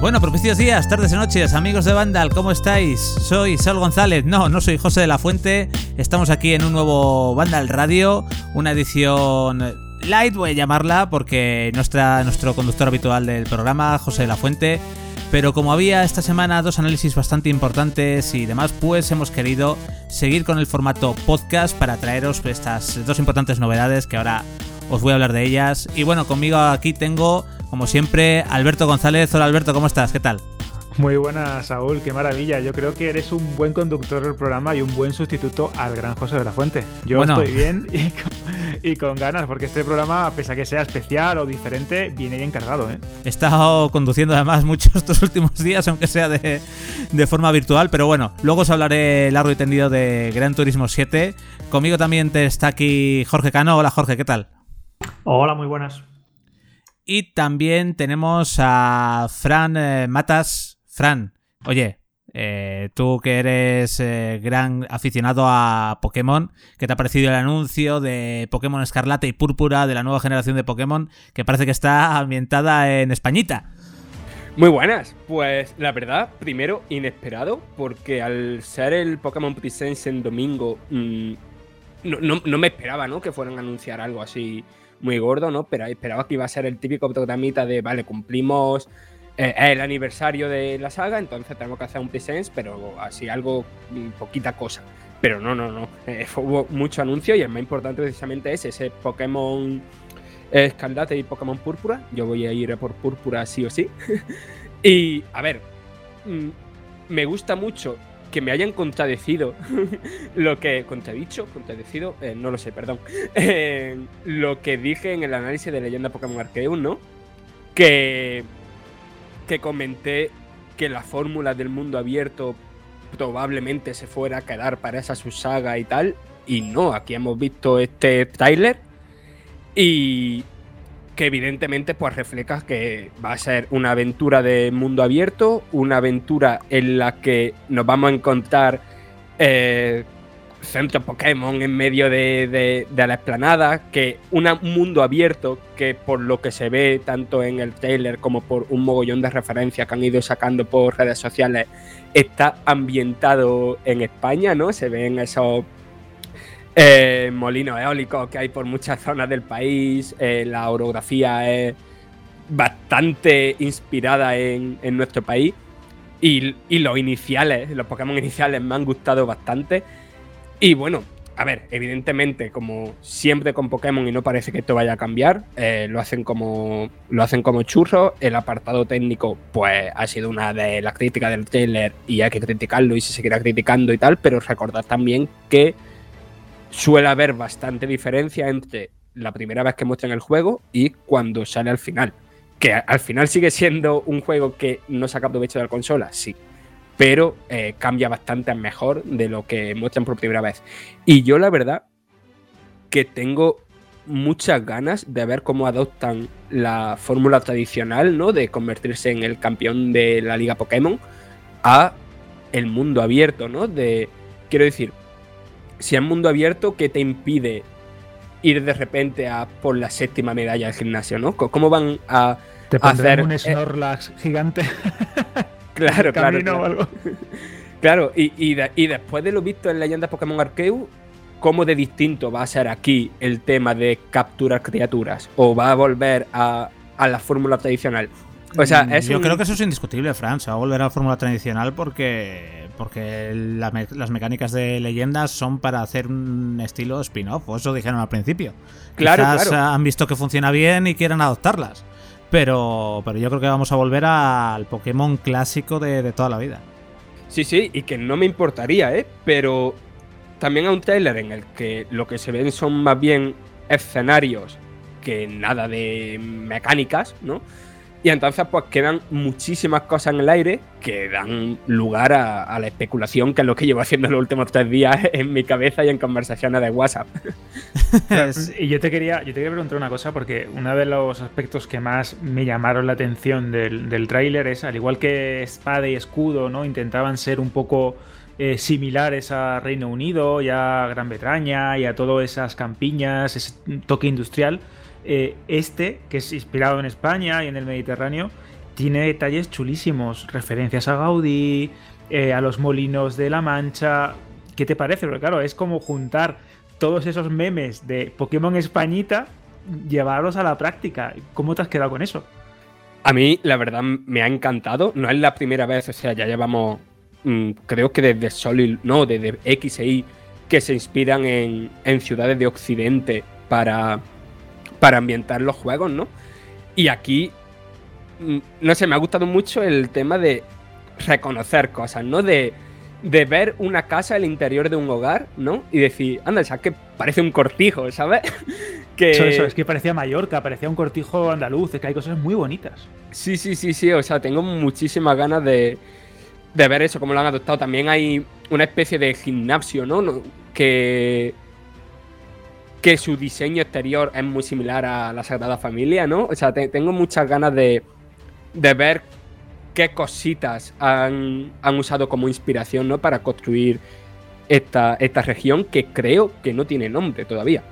Bueno, propicios días, tardes y noches, amigos de Vandal, ¿cómo estáis? Soy Saul González, no, no soy José de la Fuente, estamos aquí en un nuevo Vandal Radio, una edición light voy a llamarla porque nuestro conductor habitual del programa, José de la Fuente, pero como había esta semana dos análisis bastante importantes y demás, pues hemos querido seguir con el formato podcast para traeros estas dos importantes novedades que ahora os voy a hablar de ellas. Y bueno, conmigo aquí tengo, como siempre, Alberto González. Hola Alberto, ¿cómo estás? ¿Qué tal? Muy buenas, Saúl, qué maravilla. Yo creo que eres un buen conductor del programa y un buen sustituto al gran José de la Fuente. Yo estoy bien y con, ganas, porque este programa, pese a que sea especial o diferente, viene bien cargado. ¿eh? He estado conduciendo además muchos estos últimos días, aunque sea de, de forma virtual, pero bueno, luego os hablaré largo y tendido de Gran Turismo 7. Conmigo también está aquí Jorge Cano. Hola Jorge, ¿qué tal? Hola, muy buenas. Y también tenemos a Fran eh, Matas. Fran, oye, eh, tú que eres eh, gran aficionado a Pokémon, ¿qué te ha parecido el anuncio de Pokémon Escarlata y Púrpura de la nueva generación de Pokémon que parece que está ambientada en Españita? Muy buenas, pues la verdad, primero inesperado, porque al ser el Pokémon Presence en domingo, mm, no, no, me esperaba, ¿no? Que fueran a anunciar algo así muy gordo, ¿no? Pero esperaba que iba a ser el típico programita de, vale, cumplimos eh, el aniversario de la saga, entonces tenemos que hacer un presence, pero así algo, mm, poquita cosa. Pero no, no, no. Eh, hubo mucho anuncio y el más importante precisamente es ese Pokémon Escarlata y Pokémon Púrpura. Yo voy a ir por Púrpura sí o sí. y, a ver, mm, me gusta mucho que me hayan contradecido lo que. ¿Contradicho? ¿Contradecido? Eh, no lo sé, perdón. Eh, lo que dije en el análisis de Leyenda Pokémon Arceus, ¿no? Que. Que comenté que la fórmula del mundo abierto probablemente se fuera a quedar para esa subsaga y tal. Y no, aquí hemos visto este tráiler. Y que evidentemente pues refleja que va a ser una aventura de mundo abierto, una aventura en la que nos vamos a encontrar eh, centros Pokémon en medio de, la explanada, que un mundo abierto que por lo que se ve tanto en el trailer como por un mogollón de referencias que han ido sacando por redes sociales, está ambientado en España, ¿no? Se ven esos eh, molinos eólicos que hay por muchas zonas del país. Eh, la orografía es bastante inspirada en, nuestro país. Y, los iniciales, los Pokémon iniciales me han gustado bastante. Y bueno, a ver, evidentemente, como siempre con Pokémon y no parece que esto vaya a cambiar, eh, lo hacen como lo hacen como churros. El apartado técnico, pues, ha sido una de las críticas del trailer y hay que criticarlo y se seguirá criticando y tal, pero recordad también que suele haber bastante diferencia entre la primera vez que muestran el juego y cuando sale al final. Que al final sigue siendo un juego que no saca provecho de la consola, sí. Pero eh, cambia bastante mejor de lo que muestran por primera vez. Y yo la verdad que tengo muchas ganas de ver cómo adoptan la fórmula tradicional, ¿no? De convertirse en el campeón de la Liga Pokémon a el mundo abierto, ¿no? De, quiero decir, si es mundo abierto, ¿qué te impide ir de repente a por la séptima medalla del gimnasio, ¿no? ¿Cómo van a, te hacer un eh, Snorlax gigante? claro, claro. claro. y, después de lo visto en Leyendas Pokémon Arceus, ¿cómo de distinto va a ser aquí el tema de capturar criaturas? ¿O va a volver a, la fórmula tradicional? O sea, mm, Yo creo que eso es indiscutible, Fran. Se va a volver a la fórmula tradicional porque porque las mecánicas de leyendas son para hacer un estilo spin-off, o eso dijeron al principio. Claro, Quizás han visto que funciona bien y quieren adoptarlas. Pero, pero yo creo que vamos a volver al Pokémon clásico de, toda la vida. Sí, sí, y que no me importaría, ¿eh? Pero también hay un trailer en el que lo que se ven son más bien escenarios que nada de mecánicas, ¿no? Y entonces pues quedan muchísimas cosas en el aire que dan lugar a, la especulación, que es lo que llevo haciendo los últimos tres días en mi cabeza y en conversaciones de WhatsApp. y yo te, quería, yo te quería preguntar una cosa, porque uno de los aspectos que más me llamaron la atención del, del tráiler es, al igual que espada y escudo, ¿no? Intentaban ser un poco eh, similares a Reino Unido y a Gran Bretaña y a todas esas campiñas, ese toque industrial eh, este, que es inspirado en España y en el Mediterráneo, tiene detalles chulísimos, referencias a Gaudí, eh, a los molinos de la Mancha. ¿Qué te parece? Porque claro, es como juntar todos esos memes de Pokémon Españita, llevarlos a la práctica. ¿Cómo te has quedado con eso? A mí, la verdad, me ha encantado. No es la primera vez, o sea, ya llevamos, mm, creo que desde Sol, no, desde X e Y, que se inspiran en, en ciudades de Occidente para, para ambientar los juegos, ¿no? Y aquí, mm, no sé, me ha gustado mucho el tema de reconocer cosas, ¿no? De, de ver una casa, el interior de un hogar, ¿no? Y decir, anda, es que parece un cortijo, ¿sabes? que... Eso, es que parecía Mallorca, parecía un cortijo andaluz, es que hay cosas muy bonitas. Sí, sí, sí, sí, o sea, tengo muchísimas ganas de, de ver eso, cómo lo han adoptado. También hay una especie de gimnasio, ¿no? Que que su diseño exterior es muy similar a la Sagrada Familia, ¿no? O sea, tengo muchas ganas de, de ver qué cositas han, usado como inspiración, ¿no? Para construir esta, esta región que creo que no tiene nombre todavía.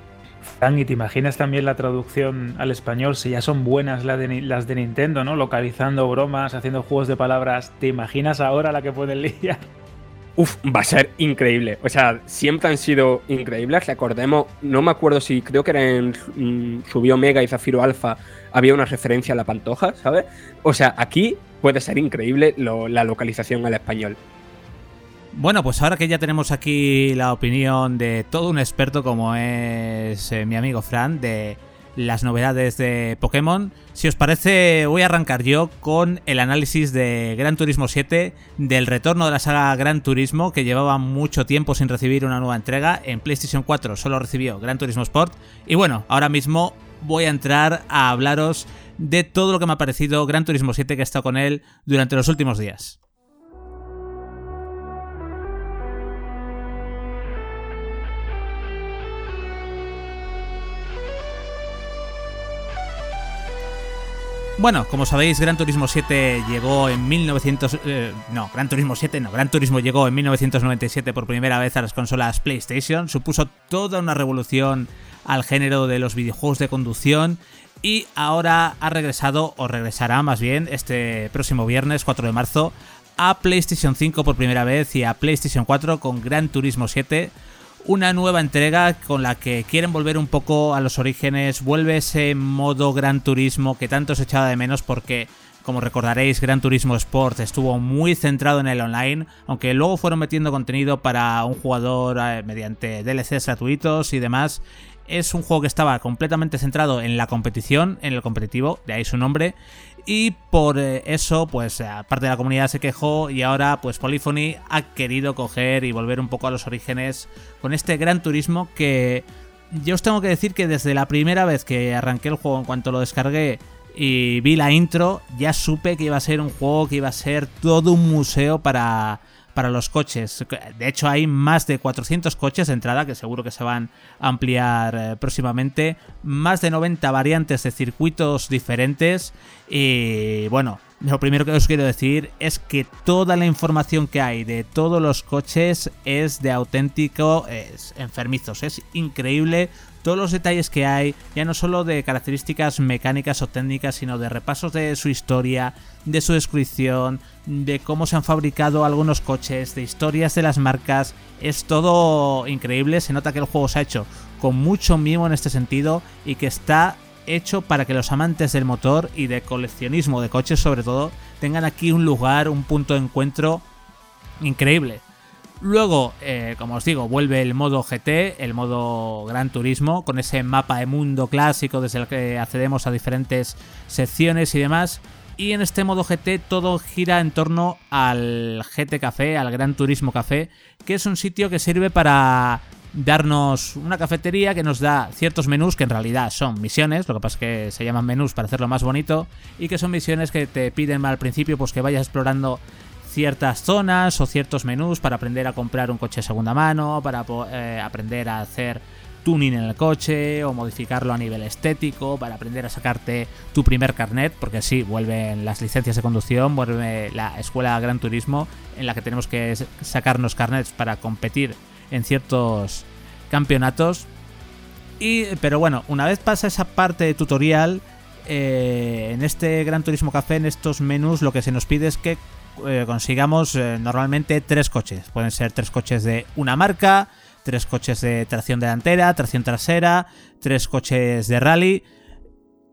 ¿y te imaginas también la traducción al español? Si ya son buenas las de, las de Nintendo, ¿no? Localizando bromas, haciendo juegos de palabras. ¿Te imaginas ahora la que pueden liar? Uf, va a ser increíble. O sea, siempre han sido increíbles. Recordemos, no me acuerdo si creo que era en mm, Subió Omega y Zafiro Alpha había una referencia a la pantoja, ¿sabes? O sea, aquí puede ser increíble la localización al español. Bueno, pues ahora que ya tenemos aquí la opinión de todo un experto como es eh, mi amigo Fran, de las novedades de Pokémon. Si os parece, voy a arrancar yo con el análisis de Gran Turismo 7, del retorno de la saga Gran Turismo, que llevaba mucho tiempo sin recibir una nueva entrega. En PlayStation 4 solo recibió Gran Turismo Sport. Y bueno, ahora mismo voy a entrar a hablaros de todo lo que me ha parecido Gran Turismo 7 que he estado con él durante los últimos días. Bueno, como sabéis, Gran Turismo 7 llegó en 1900... Eh, no, Gran Turismo 7 no, Gran Turismo llegó en 1997 por primera vez a las consolas PlayStation, supuso toda una revolución al género de los videojuegos de conducción y ahora ha regresado, o regresará más bien, este próximo viernes 4 de marzo a PlayStation 5 por primera vez y a PlayStation 4 con Gran Turismo 7 una nueva entrega con la que quieren volver un poco a los orígenes, vuelve ese modo Gran Turismo que tanto se echaba de menos porque, como recordaréis, Gran Turismo Sport estuvo muy centrado en el online, aunque luego fueron metiendo contenido para un jugador eh, mediante DLCs gratuitos y demás. Es un juego que estaba completamente centrado en la competición, en el competitivo, de ahí su nombre, y por eh, eso, pues parte de la comunidad se quejó y ahora pues Polyphony ha querido coger y volver un poco a los orígenes con este gran turismo que yo os tengo que decir que desde la primera vez que arranqué el juego, en cuanto lo descargué y vi la intro, ya supe que iba a ser un juego que iba a ser todo un museo para para los coches. De hecho, hay más de 400 coches de entrada que seguro que se van a ampliar eh, próximamente. Más de 90 variantes de circuitos diferentes. Y bueno, lo primero que os quiero decir es que toda la información que hay de todos los coches es de auténtico enfermizos. Es increíble todos los detalles que hay, ya no solo de características mecánicas o técnicas, sino de repasos de su historia, de su descripción, de cómo se han fabricado algunos coches, de historias de las marcas. Es todo increíble, se nota que el juego se ha hecho con mucho mimo en este sentido y que está hecho para que los amantes del motor y de coleccionismo de coches sobre todo tengan aquí un lugar, un punto de encuentro increíble. Luego, eh, como os digo, vuelve el modo GT, el modo Gran Turismo, con ese mapa de mundo clásico desde el que accedemos a diferentes secciones y demás. Y en este modo GT todo gira en torno al GT Café, al Gran Turismo Café, que es un sitio que sirve para darnos una cafetería que nos da ciertos menús que en realidad son misiones, lo que pasa es que se llaman menús para hacerlo más bonito, y que son misiones que te piden al principio pues que vayas explorando ciertas zonas o ciertos menús para aprender a comprar un coche de segunda mano, para eh, aprender a hacer tuning en el coche o modificarlo a nivel estético, para aprender a sacarte tu primer carnet, porque sí, vuelven las licencias de conducción, vuelve la escuela Gran Turismo en la que tenemos que sacarnos carnets para competir en ciertos campeonatos. Y, pero bueno, una vez pasa esa parte de tutorial, eh, en este Gran Turismo Café, en estos menús, lo que se nos pide es que eh, consigamos eh, normalmente tres coches. Pueden ser tres coches de una marca, tres coches de tracción delantera, tracción trasera, tres coches de rally.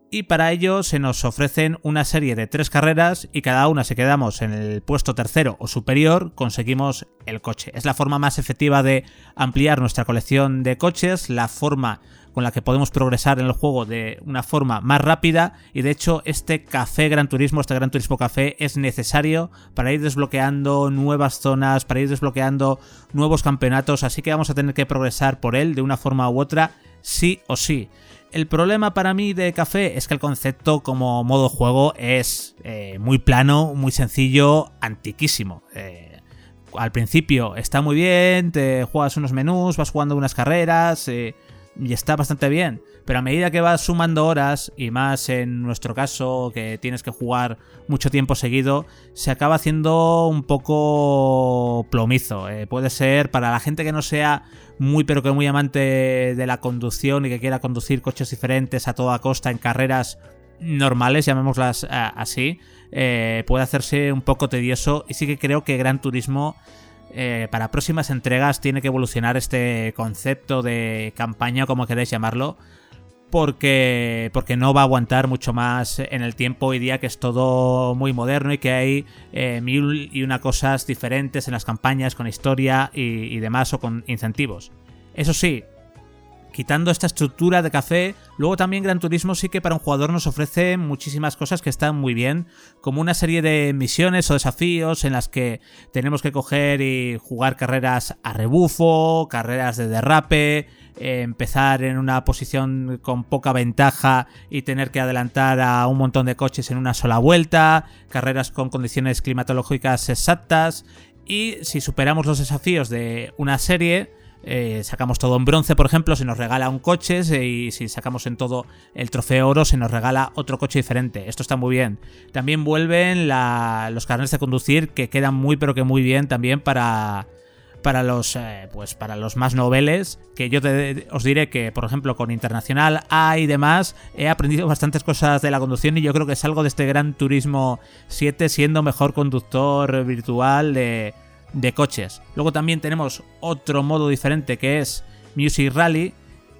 Y para ello se nos ofrecen una serie de tres carreras y cada una si quedamos en el puesto tercero o superior conseguimos el coche. Es la forma más efectiva de ampliar nuestra colección de coches, la forma con la que podemos progresar en el juego de una forma más rápida y de hecho este café Gran Turismo, este Gran Turismo Café es necesario para ir desbloqueando nuevas zonas, para ir desbloqueando nuevos campeonatos, así que vamos a tener que progresar por él de una forma u otra, sí o sí. El problema para mí de café es que el concepto como modo juego es eh, muy plano, muy sencillo, antiquísimo. Eh, al principio está muy bien, te juegas unos menús, vas jugando unas carreras, eh, y está bastante bien. Pero a medida que vas sumando horas, y más en nuestro caso, que tienes que jugar mucho tiempo seguido, se acaba haciendo un poco plomizo. Eh, puede ser para la gente que no sea muy pero que muy amante de la conducción y que quiera conducir coches diferentes a toda costa en carreras normales, llamémoslas eh, así, eh, puede hacerse un poco tedioso. Y sí que creo que Gran Turismo eh, para próximas entregas tiene que evolucionar este concepto de campaña, como queréis llamarlo, porque, porque no va a aguantar mucho más en el tiempo hoy día que es todo muy moderno y que hay eh, mil y una cosas diferentes en las campañas con historia y demás o con incentivos. Eso sí, quitando esta estructura de café, luego también Gran Turismo sí que para un jugador nos ofrece muchísimas cosas que están muy bien, como una serie de misiones o desafíos en las que tenemos que coger y jugar carreras a rebufo, carreras de derrape, eh, empezar en una posición con poca ventaja y tener que adelantar a un montón de coches en una sola vuelta, carreras con condiciones climatológicas exactas y si superamos los desafíos de una serie, eh, sacamos todo en bronce, por ejemplo, se nos regala un coche y si sacamos en todo el trofeo oro se nos regala otro coche diferente. Esto está muy bien. También vuelven los carnets de conducir que quedan muy pero que muy bien también para para los eh, pues para los más noveles que yo os diré que por ejemplo con internacional A y demás he aprendido bastantes cosas de la conducción y yo creo que es algo de este Gran Turismo 7 siendo mejor conductor virtual de de coches. Luego también tenemos otro modo diferente que es Music Rally,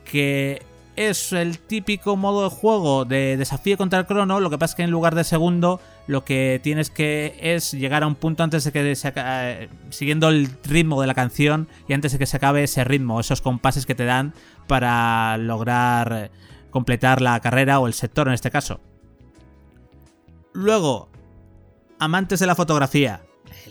que es el típico modo de juego de desafío contra el crono. Lo que pasa es que en lugar de segundo, lo que tienes que es llegar a un punto antes de que se acabe, siguiendo el ritmo de la canción y antes de que se acabe ese ritmo, esos compases que te dan para lograr completar la carrera o el sector en este caso. Luego, amantes de la fotografía.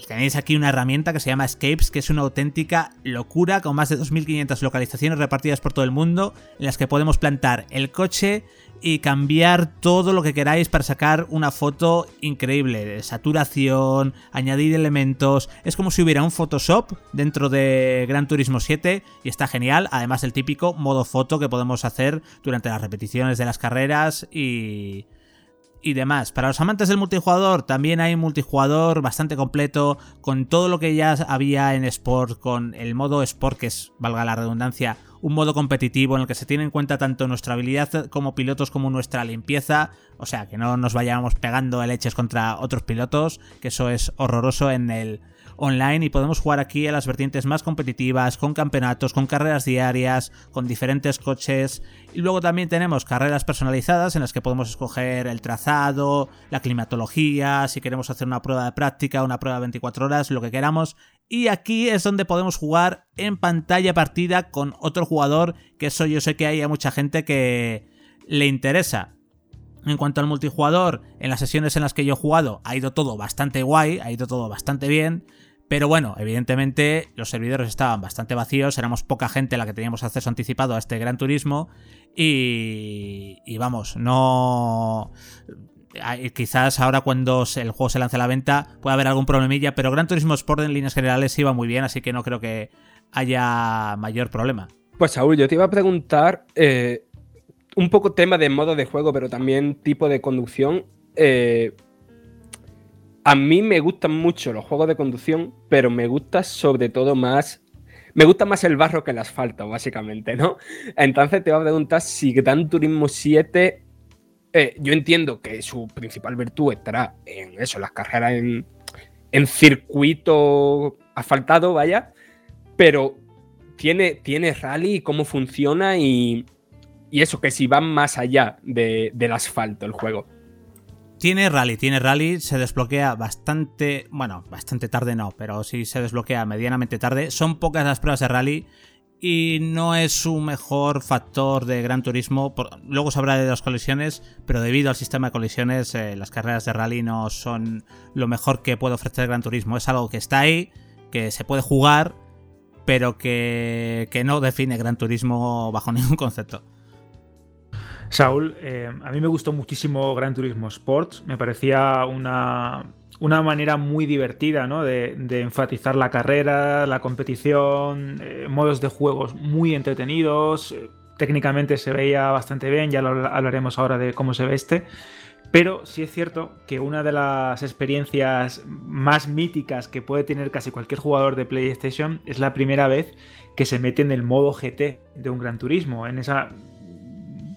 Tenéis aquí una herramienta que se llama Escapes, que es una auténtica locura, con más de 2.500 localizaciones repartidas por todo el mundo, en las que podemos plantar el coche y cambiar todo lo que queráis para sacar una foto increíble, saturación, añadir elementos, es como si hubiera un Photoshop dentro de Gran Turismo 7 y está genial, además el típico modo foto que podemos hacer durante las repeticiones de las carreras y y demás. Para los amantes del multijugador, también hay multijugador bastante completo, con todo lo que ya había en Sport, con el modo Sport, que es, valga la redundancia, un modo competitivo en el que se tiene en cuenta tanto nuestra habilidad como pilotos como nuestra limpieza, o sea, que no nos vayamos pegando leches contra otros pilotos, que eso es horroroso en el online y podemos jugar aquí a las vertientes más competitivas, con campeonatos, con carreras diarias, con diferentes coches. Y luego también tenemos carreras personalizadas en las que podemos escoger el trazado, la climatología, si queremos hacer una prueba de práctica, una prueba de 24 horas, lo que queramos. Y aquí es donde podemos jugar en pantalla partida con otro jugador, que eso yo sé que hay a mucha gente que le interesa. En cuanto al multijugador, en las sesiones en las que yo he jugado ha ido todo bastante guay, ha ido todo bastante bien Pero bueno, evidentemente los servidores estaban bastante vacíos, éramos poca gente la que teníamos acceso anticipado a este Gran Turismo y, y vamos, no... Quizás ahora cuando el juego se lance a la venta pueda haber algún problemilla, pero Gran Turismo Sport en líneas generales iba muy bien, así que no creo que haya mayor problema. Pues Saúl, yo te iba a preguntar eh, un poco tema de modo de juego, pero también tipo de conducción. Eh, a mí me gustan mucho los juegos de conducción, pero me gusta sobre todo más. Me gusta más el barro que el asfalto, básicamente, ¿no? Entonces te voy a preguntar si Gran Turismo 7. Eh, yo entiendo que su principal virtud estará en eso, las carreras en, en circuito asfaltado, vaya. Pero tiene, tiene rally, cómo funciona y, y eso, que si va más allá del asfalto el juego. Tiene rally, tiene rally, se desbloquea bastante, bueno, bastante tarde no, pero sí se desbloquea medianamente tarde. Son pocas las pruebas de rally y no es su mejor factor de gran turismo. luego se habla de las colisiones, pero debido al sistema de colisiones, eh, las carreras de rally no son lo mejor que puede ofrecer gran turismo. Es algo que está ahí, que se puede jugar, pero que, que no define gran turismo bajo ningún concepto. Saúl, eh, a mí me gustó muchísimo Gran Turismo Sports. Me parecía una, manera muy divertida ¿no? de, enfatizar la carrera, la competición, eh, modos de juegos muy entretenidos. Técnicamente se veía bastante bien, ya lo hablaremos ahora de cómo se ve este. Pero sí es cierto que una de las experiencias más míticas que puede tener casi cualquier jugador de PlayStation es la primera vez que se mete en el modo GT de un Gran Turismo, en esa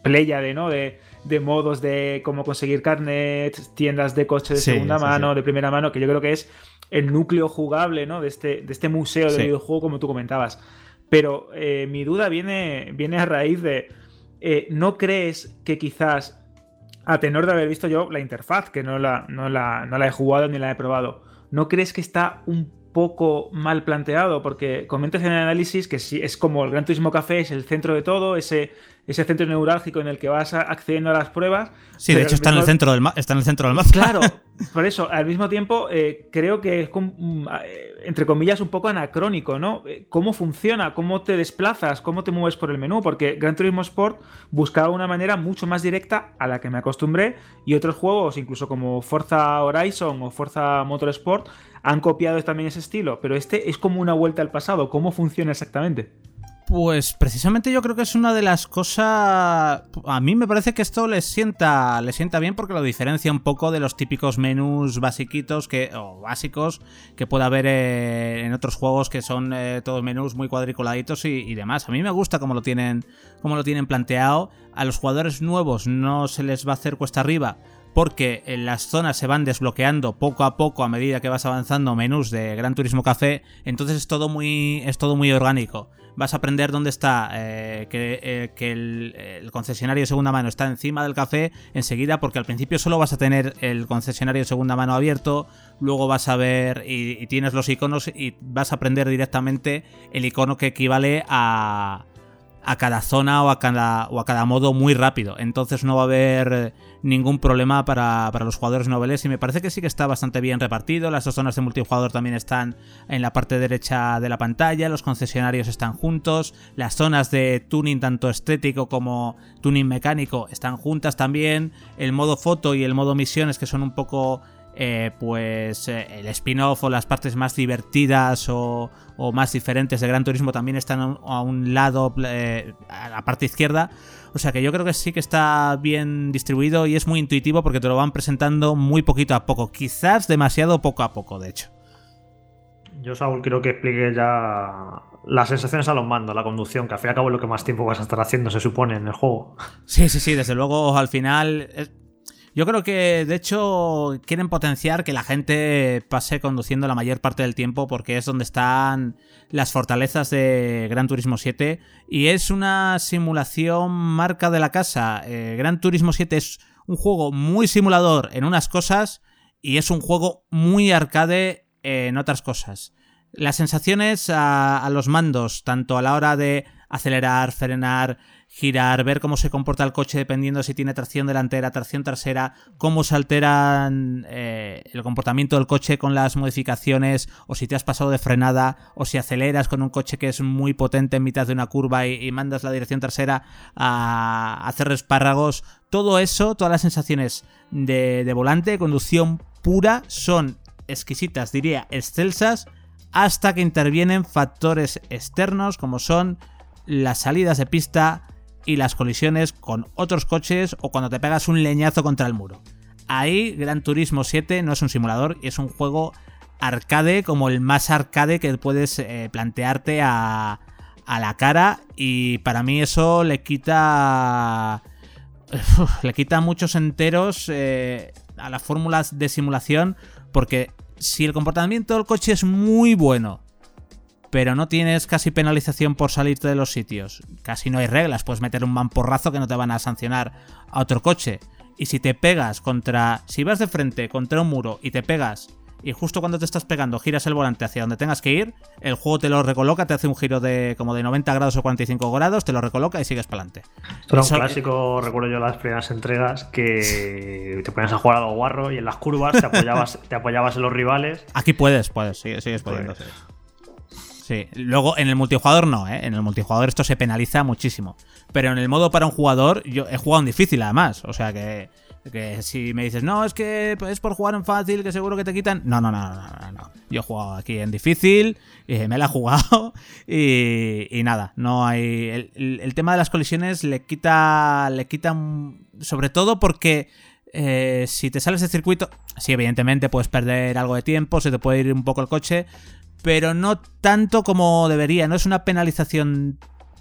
de ¿no? De, modos de cómo conseguir carnet, tiendas de coche de segunda mano, de primera mano, que yo creo que es el núcleo jugable, ¿no? De este, de este museo de videojuego, como tú comentabas. Pero eh, mi duda viene, viene a raíz de. Eh, ¿No crees que quizás, a tenor de haber visto yo la interfaz, que no la, no la, no la he jugado ni la he probado, ¿no crees que está un poco mal planteado? Porque comentas en el análisis que sí, es como el Gran Turismo Café, es el centro de todo, ese ese centro neurálgico en el que vas accediendo a las pruebas. Sí, de hecho está, en el centro del está en el centro del mapa. Claro, por eso, al mismo tiempo, eh, creo que es, mm, eh, entre comillas, un poco anacrónico, ¿no? Eh, ¿Cómo funciona? ¿Cómo te desplazas? ¿Cómo te mueves por el menú? Porque Gran Turismo Sport buscaba una manera mucho más directa a la que me acostumbré y otros juegos, incluso como Forza Horizon o Forza Motorsport, han copiado también ese estilo, pero este es como una vuelta al pasado. ¿Cómo funciona exactamente? Pues precisamente yo creo que es una de las cosas. A mí me parece que esto les sienta, les sienta bien porque lo diferencia un poco de los típicos menús basiquitos que, o básicos que puede haber eh, en otros juegos que son eh, todos menús muy cuadriculaditos y, demás. A mí me gusta cómo lo tienen, cómo lo tienen planteado. A los jugadores nuevos no se les va a hacer cuesta arriba porque en las zonas se van desbloqueando poco a poco a medida que vas avanzando menús de Gran Turismo Café, entonces es todo muy, es todo muy orgánico vas a aprender dónde está, eh, que, eh, el, concesionario de segunda mano está encima del café enseguida, porque al principio solo vas a tener el concesionario de segunda mano abierto, luego vas a ver y, tienes los iconos y vas a aprender directamente el icono que equivale a, a cada zona o a cada, o a cada modo muy rápido. Entonces no va a haber ningún problema para, los jugadores noveles y me parece que sí que está bastante bien repartido. Las dos zonas de multijugador también están en la parte derecha de la pantalla, los concesionarios están juntos, las zonas de tuning tanto estético como tuning mecánico están juntas también, el modo foto y el modo misiones que son un poco eh, pues eh, el spin-off o las partes más divertidas o, más diferentes de Gran Turismo también están a un lado, eh, a la parte izquierda. O sea que yo creo que sí que está bien distribuido y es muy intuitivo porque te lo van presentando muy poquito a poco, quizás demasiado poco a poco, de hecho. Yo, Saúl, quiero que explique ya las sensaciones a los mandos, la conducción, que al fin y al cabo es lo que más tiempo vas a estar haciendo, se supone, en el juego. Sí, sí, sí, desde luego al final... Yo creo que de hecho quieren potenciar que la gente pase conduciendo la mayor parte del tiempo porque es donde están las fortalezas de Gran Turismo 7 y es una simulación marca de la casa. Eh, Gran Turismo 7 es un juego muy simulador en unas cosas y es un juego muy arcade en otras cosas. Las sensaciones a, los mandos, tanto a la hora de acelerar, frenar, girar, ver cómo se comporta el coche dependiendo si tiene tracción delantera, tracción trasera, cómo se alteran eh, el comportamiento del coche con las modificaciones, o si te has pasado de frenada, o si aceleras con un coche que es muy potente en mitad de una curva y, mandas la dirección trasera a hacer espárragos. Todo eso, todas las sensaciones de, de volante, conducción pura, son exquisitas, diría, excelsas, hasta que intervienen factores externos como son las salidas de pista, y las colisiones con otros coches o cuando te pegas un leñazo contra el muro. Ahí Gran Turismo 7 no es un simulador, es un juego arcade como el más arcade que puedes eh, plantearte a, a, la cara y para mí eso le quita... le quita muchos enteros eh, a las fórmulas de simulación porque si el comportamiento del coche es muy bueno pero no tienes casi penalización por salirte de los sitios. Casi no hay reglas, puedes meter un mamporrazo que no te van a sancionar a otro coche. Y si te pegas contra. Si vas de frente contra un muro y te pegas y justo cuando te estás pegando giras el volante hacia donde tengas que ir, el juego te lo recoloca, te hace un giro de como de 90 grados o 45 grados, te lo recoloca y sigues para adelante. Esto era un clásico, recuerdo yo las primeras entregas, que te ponías a jugar a lo guarro y en las curvas te apoyabas, te apoyabas en los rivales. Aquí puedes, puedes, sigues, sigues pudiendo. Pues, Sí, luego en el multijugador no, ¿eh? En el multijugador esto se penaliza muchísimo. Pero en el modo para un jugador, yo he jugado en difícil además. O sea que, que si me dices, no, es que es por jugar en fácil, que seguro que te quitan. No, no, no, no, no. Yo he jugado aquí en difícil, y me la he jugado y, y nada, no hay. El, tema de las colisiones le quita. Le quita. Sobre todo porque. Eh, si te sales de circuito, sí, evidentemente puedes perder algo de tiempo, se te puede ir un poco el coche, pero no tanto como debería. No es una penalización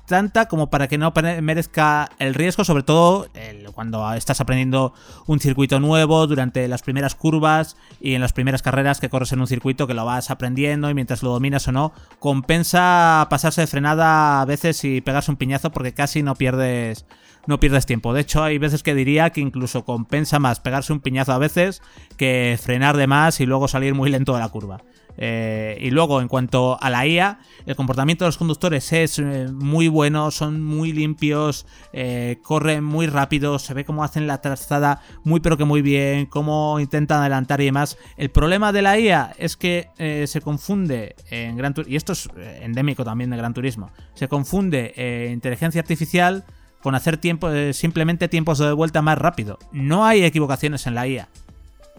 tanta como para que no merezca el riesgo, sobre todo cuando estás aprendiendo un circuito nuevo durante las primeras curvas y en las primeras carreras que corres en un circuito que lo vas aprendiendo y mientras lo dominas o no, compensa pasarse de frenada a veces y pegarse un piñazo porque casi no pierdes no pierdes tiempo. De hecho, hay veces que diría que incluso compensa más pegarse un piñazo a veces que frenar de más y luego salir muy lento de la curva. Eh, y luego, en cuanto a la IA, el comportamiento de los conductores es eh, muy bueno, son muy limpios, eh, corren muy rápido, se ve cómo hacen la trazada muy pero que muy bien, cómo intentan adelantar y demás. El problema de la IA es que se confunde en Gran Turismo, y esto es endémico también de Gran Turismo, se confunde inteligencia artificial con hacer tiempo, simplemente tiempos de vuelta más rápido. No hay equivocaciones en la IA.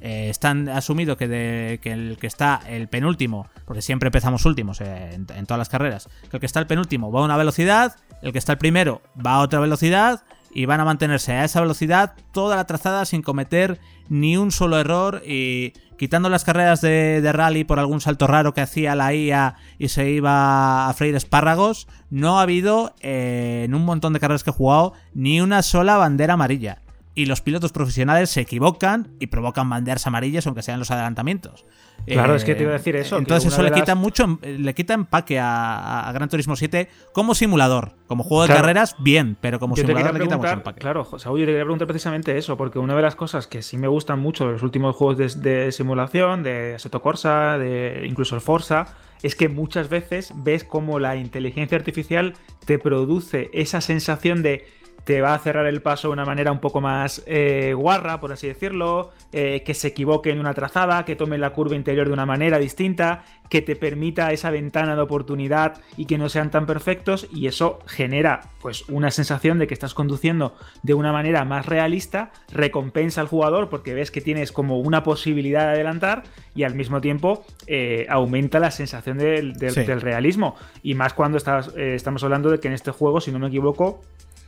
Eh, están asumido que, el que está el penúltimo, porque siempre empezamos últimos eh, en, todas las carreras, que el que está el penúltimo va a una velocidad, el que está el primero va a otra velocidad y van a mantenerse a esa velocidad toda la trazada sin cometer ni un solo error y quitando las carreras de, rally por algún salto raro que hacía la IA y se iba a freír espárragos, no ha habido eh, en un montón de carreras que he jugado ni una sola bandera amarilla y los pilotos profesionales se equivocan y provocan banderas amarillas aunque sean los adelantamientos. Claro, es que te iba a decir eso. Entonces eso le quita mucho, le quita empaque a, Gran Turismo 7 como simulador. Como juego de carreras, bien, pero como simulador le quita mucho empaque. Claro, Saúl, yo te quería preguntar precisamente eso, porque una de las cosas que sí me gustan mucho de los últimos juegos de, simulación, de Assetto Corsa, de incluso el Forza, es que muchas veces ves cómo la inteligencia artificial te produce esa sensación de te va a cerrar el paso de una manera un poco más eh, guarra, por así decirlo, eh, que se equivoque en una trazada, que tome la curva interior de una manera distinta, que te permita esa ventana de oportunidad y que no sean tan perfectos y eso genera pues una sensación de que estás conduciendo de una manera más realista, recompensa al jugador porque ves que tienes como una posibilidad de adelantar y al mismo tiempo eh, aumenta la sensación del, realismo. Y más cuando estamos hablando de que en este juego, si no me equivoco,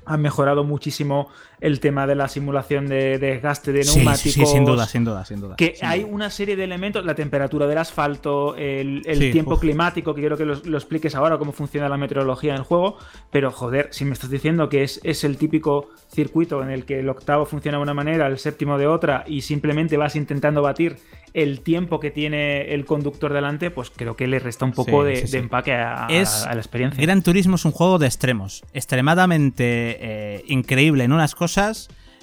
han mejorado muchísimo el tema de la simulación de, desgaste de neumáticos. Sí, sin duda, sin duda, sin duda. Que hay una serie de elementos, la temperatura del asfalto, el, tiempo climático, que quiero que lo, expliques ahora, cómo funciona la meteorología en el juego, pero joder, si me estás diciendo que es, es el típico circuito en el que el octavo funciona de una manera, el séptimo de otra, y simplemente vas intentando batir el tiempo que tiene el conductor delante, pues creo que le resta un poco de, empaque a, la experiencia. Gran Turismo es un juego de extremos, extremadamente eh, increíble en unas cosas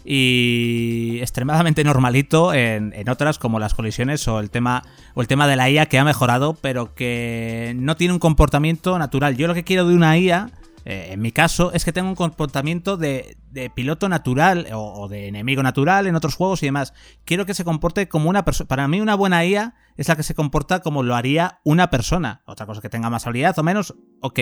y extremadamente normalito en, otras como las colisiones o el tema o el tema de la IA que ha mejorado pero que no tiene un comportamiento natural. Yo lo que quiero de una IA eh, en mi caso, es que tengo un comportamiento de, piloto natural o, de enemigo natural en otros juegos y demás. Quiero que se comporte como una persona. Para mí, una buena IA es la que se comporta como lo haría una persona. Otra cosa que tenga más habilidad o menos, ok.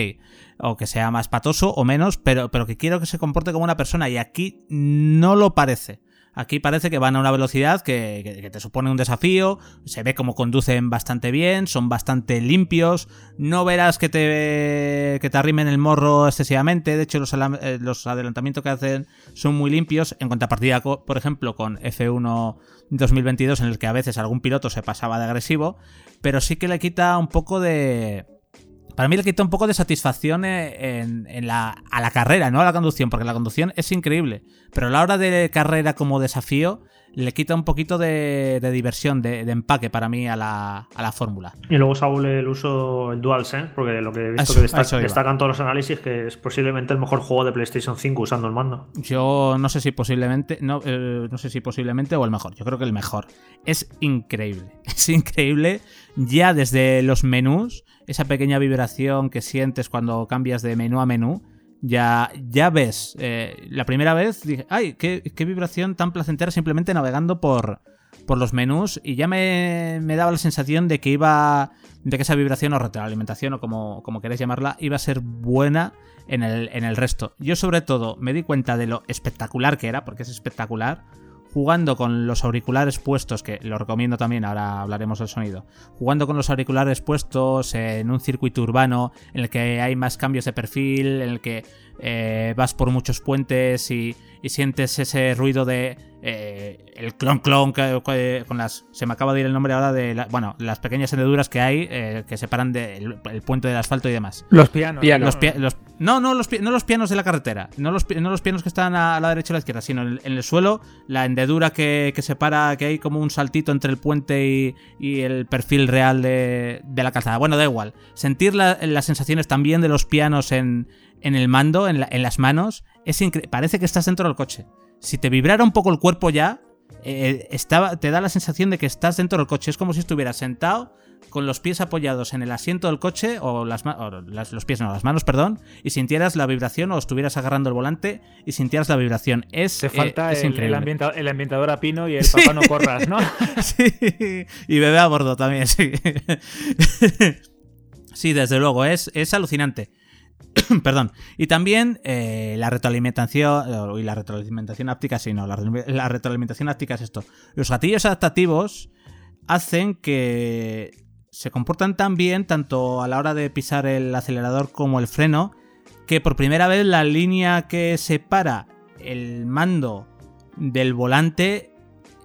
O que sea más patoso o menos, pero, pero que quiero que se comporte como una persona. Y aquí no lo parece. Aquí parece que van a una velocidad que, te supone un desafío, se ve como conducen bastante bien, son bastante limpios, no verás que te, arrimen el morro excesivamente, de hecho los, eh, los adelantamientos que hacen son muy limpios, en contrapartida, por ejemplo, con F1 2022 en el que a veces algún piloto se pasaba de agresivo, pero sí que le quita un poco de para mí le quita un poco de satisfacción eh, en, la, a la carrera, no a la conducción, porque la conducción es increíble. Pero a la hora de carrera como desafío, le quita un poquito de, diversión, de, empaque para mí a la, fórmula. Y luego, Saúl, el uso el DualSense, porque lo que he visto que destacan todos los análisis, que es posiblemente el mejor juego de PlayStation 5 usando el mando. Yo no sé si posiblemente, no, eh, no sé si posiblemente o el mejor, yo creo que el mejor. Es increíble, es increíble ya desde los menús esa pequeña vibración que sientes cuando cambias de menú a menú, ya, ya ves. Eh, la primera vez dije, ay, qué, vibración tan placentera simplemente navegando por, por los menús y ya me, me, daba la sensación de que iba, de que esa vibración o retroalimentación o como, como queréis llamarla, iba a ser buena en el, en el resto. Yo sobre todo me di cuenta de lo espectacular que era, porque es espectacular jugando con los auriculares puestos, que lo recomiendo también, ahora hablaremos del sonido, jugando con los auriculares puestos en un circuito urbano en el que hay más cambios de perfil, en el que eh, vas por muchos puentes y, sientes ese ruido de eh, el clon clon con las se me acaba de ir el nombre ahora de bueno las pequeñas hendeduras que hay eh, que separan del el puente del asfalto y demás. Los pianos, no no los, no los pianos de la carretera no los, no los pianos que están a, la derecha y a la izquierda sino en, el suelo la hendedura que, separa que hay como un saltito entre el puente y, el perfil real de, la calzada. Bueno da igual. Sentir las sensaciones también de los pianos en en el mando, en, las manos, es parece que estás dentro del coche. Si te vibrara un poco el cuerpo ya, eh, estaba, te da la sensación de que estás dentro del coche. Es como si estuvieras sentado con los pies apoyados en el asiento del coche, o, las, los pies, no, las manos, perdón, y sintieras la vibración, o estuvieras agarrando el volante y sintieras la vibración. Es, Te falta eh, el, el, ambientador a pino y el papá no corras, ¿no? sí, y bebé a bordo también, sí. sí, desde luego, es, es alucinante. Perdón. Y también eh, la retroalimentación. Y la retroalimentación áptica, sí, no. La, retroalimentación áptica es esto. Los gatillos adaptativos hacen que se comportan tan bien, tanto a la hora de pisar el acelerador como el freno, que por primera vez la línea que separa el mando del volante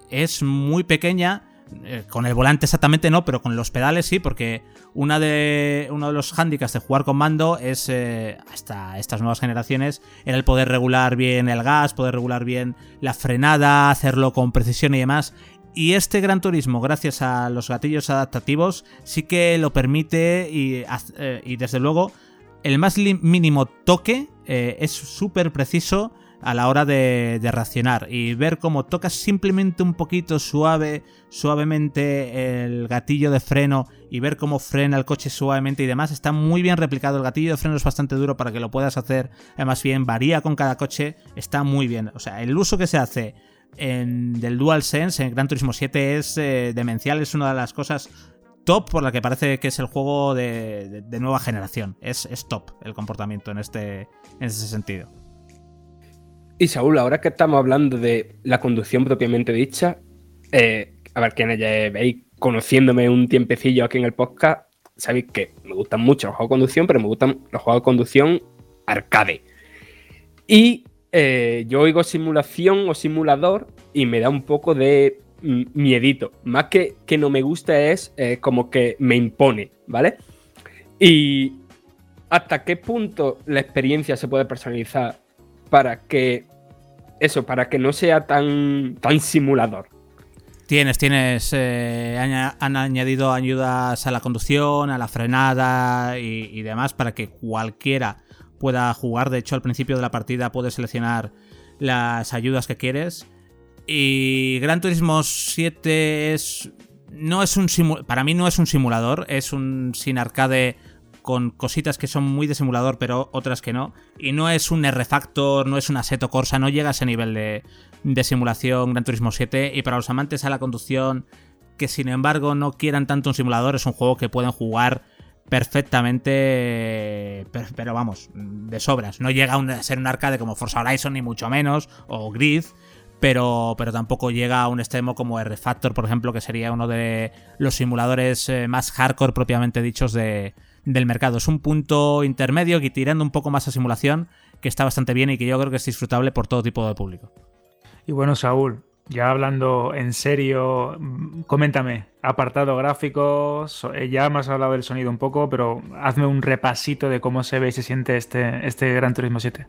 es muy pequeña. Eh, con el volante exactamente no, pero con los pedales sí, porque una de, uno de los hándicaps de jugar con mando es, eh, hasta estas nuevas generaciones, era el poder regular bien el gas, poder regular bien la frenada, hacerlo con precisión y demás. Y este Gran Turismo, gracias a los gatillos adaptativos, sí que lo permite y, eh, y desde luego el más mínimo toque es súper preciso a la hora de, reaccionar y ver cómo tocas simplemente un poquito suave, suavemente el gatillo de freno y ver cómo frena el coche suavemente y demás. Está muy bien replicado. El gatillo de freno es bastante duro para que lo puedas hacer. Además, bien, varía con cada coche. Está muy bien. O sea, el uso que se hace en, del DualSense en Gran Turismo 7 es eh, demencial. Es una de las cosas top por la que parece que es el juego de, nueva generación. Es, es, top el comportamiento en este, en ese sentido. Y Saúl, ahora que estamos hablando de la conducción propiamente dicha, eh, a ver, quienes veis conociéndome un tiempecillo aquí en el podcast, sabéis que me gustan mucho los juegos de conducción, pero me gustan los juegos de conducción arcade. Y eh, yo oigo simulación o simulador y me da un poco de miedito. Más que que no me gusta es eh, como que me impone, ¿vale? Y hasta qué punto la experiencia se puede personalizar para que eso, para que no sea tan, tan simulador. Tienes, tienes. Eh, han, añadido ayudas a la conducción, a la frenada y, demás para que cualquiera pueda jugar. De hecho, al principio de la partida puedes seleccionar las ayudas que quieres. Y Gran Turismo 7 es. No es un para mí no es un simulador, es un sin arcade con cositas que son muy de simulador, pero otras que no. Y no es un R-Factor, no es un Assetto Corsa, no llega a ese nivel de, de simulación Gran Turismo 7. Y para los amantes a la conducción, que sin embargo no quieran tanto un simulador, es un juego que pueden jugar perfectamente, pero, vamos, de sobras. No llega a ser un arcade como Forza Horizon, ni mucho menos, o Grid, pero, pero tampoco llega a un extremo como R-Factor, por ejemplo, que sería uno de los simuladores eh, más hardcore propiamente dichos de, del mercado. Es un punto intermedio que tirando un poco más a simulación, que está bastante bien y que yo creo que es disfrutable por todo tipo de público. Y bueno, Saúl, ya hablando en serio, coméntame, apartado gráfico, eh, ya me has hablado del sonido un poco, pero hazme un repasito de cómo se ve y se siente este, este Gran Turismo 7.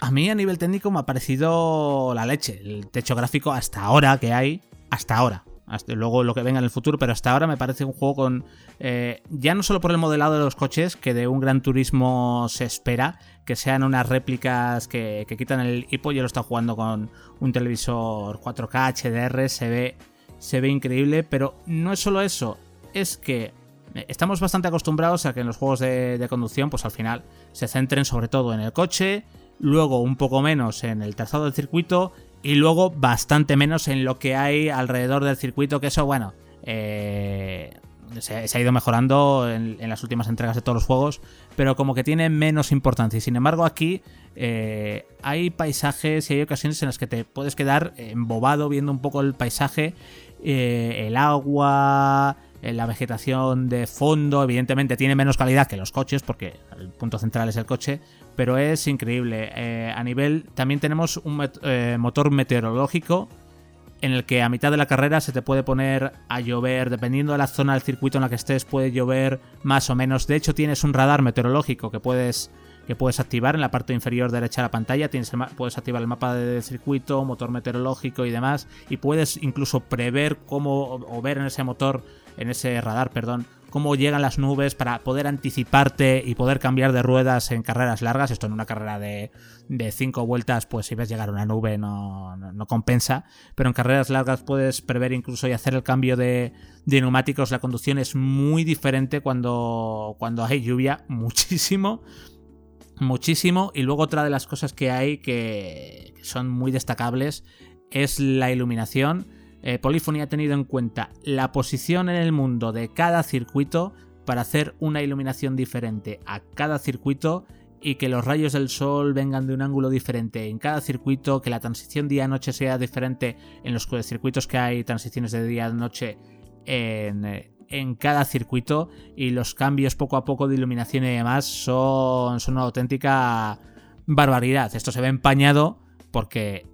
A mí a nivel técnico me ha parecido la leche, el techo gráfico hasta ahora que hay, hasta ahora luego lo que venga en el futuro, pero hasta ahora me parece un juego con. Eh, ya no solo por el modelado de los coches, que de un gran turismo se espera, que sean unas réplicas que, quitan el hipo. Yo lo está jugando con un televisor 4K HDR, se ve, se ve increíble, pero no es solo eso, es que estamos bastante acostumbrados a que en los juegos de, de conducción, pues al final se centren sobre todo en el coche, luego un poco menos en el trazado del circuito y luego bastante menos en lo que hay alrededor del circuito, que eso, bueno, eh, se, ha ido mejorando en, las últimas entregas de todos los juegos, pero como que tiene menos importancia. Y sin embargo aquí eh, hay paisajes y hay ocasiones en las que te puedes quedar embobado viendo un poco el paisaje, eh, el agua, la vegetación de fondo, evidentemente tiene menos calidad que los coches, porque el punto central es el coche, pero es increíble. Eh, a nivel, también tenemos un eh, motor meteorológico en el que a mitad de la carrera se te puede poner a llover, dependiendo de la zona del circuito en la que estés, puede llover más o menos. De hecho, tienes un radar meteorológico que puedes, que puedes activar en la parte inferior derecha de la pantalla. Tienes puedes activar el mapa del circuito, motor meteorológico y demás. Y puedes incluso prever cómo, o ver en ese motor, en ese radar, perdón, cómo llegan las nubes para poder anticiparte y poder cambiar de ruedas en carreras largas. Esto en una carrera de, de cinco vueltas, pues si ves llegar una nube no, no, compensa. Pero en carreras largas puedes prever incluso y hacer el cambio de, de neumáticos. La conducción es muy diferente cuando, cuando hay lluvia, muchísimo muchísimo. Y luego otra de las cosas que hay que son muy destacables es la iluminación. Eh, ha tenido en cuenta la posición en el mundo de cada circuito para hacer una iluminación diferente a cada circuito y que los rayos del sol vengan de un ángulo diferente en cada circuito, que la transición día-noche sea diferente en los circuitos que hay transiciones de día-noche en, eh, en, cada circuito y los cambios poco a poco de iluminación y demás son, son una auténtica barbaridad. Esto se ve empañado porque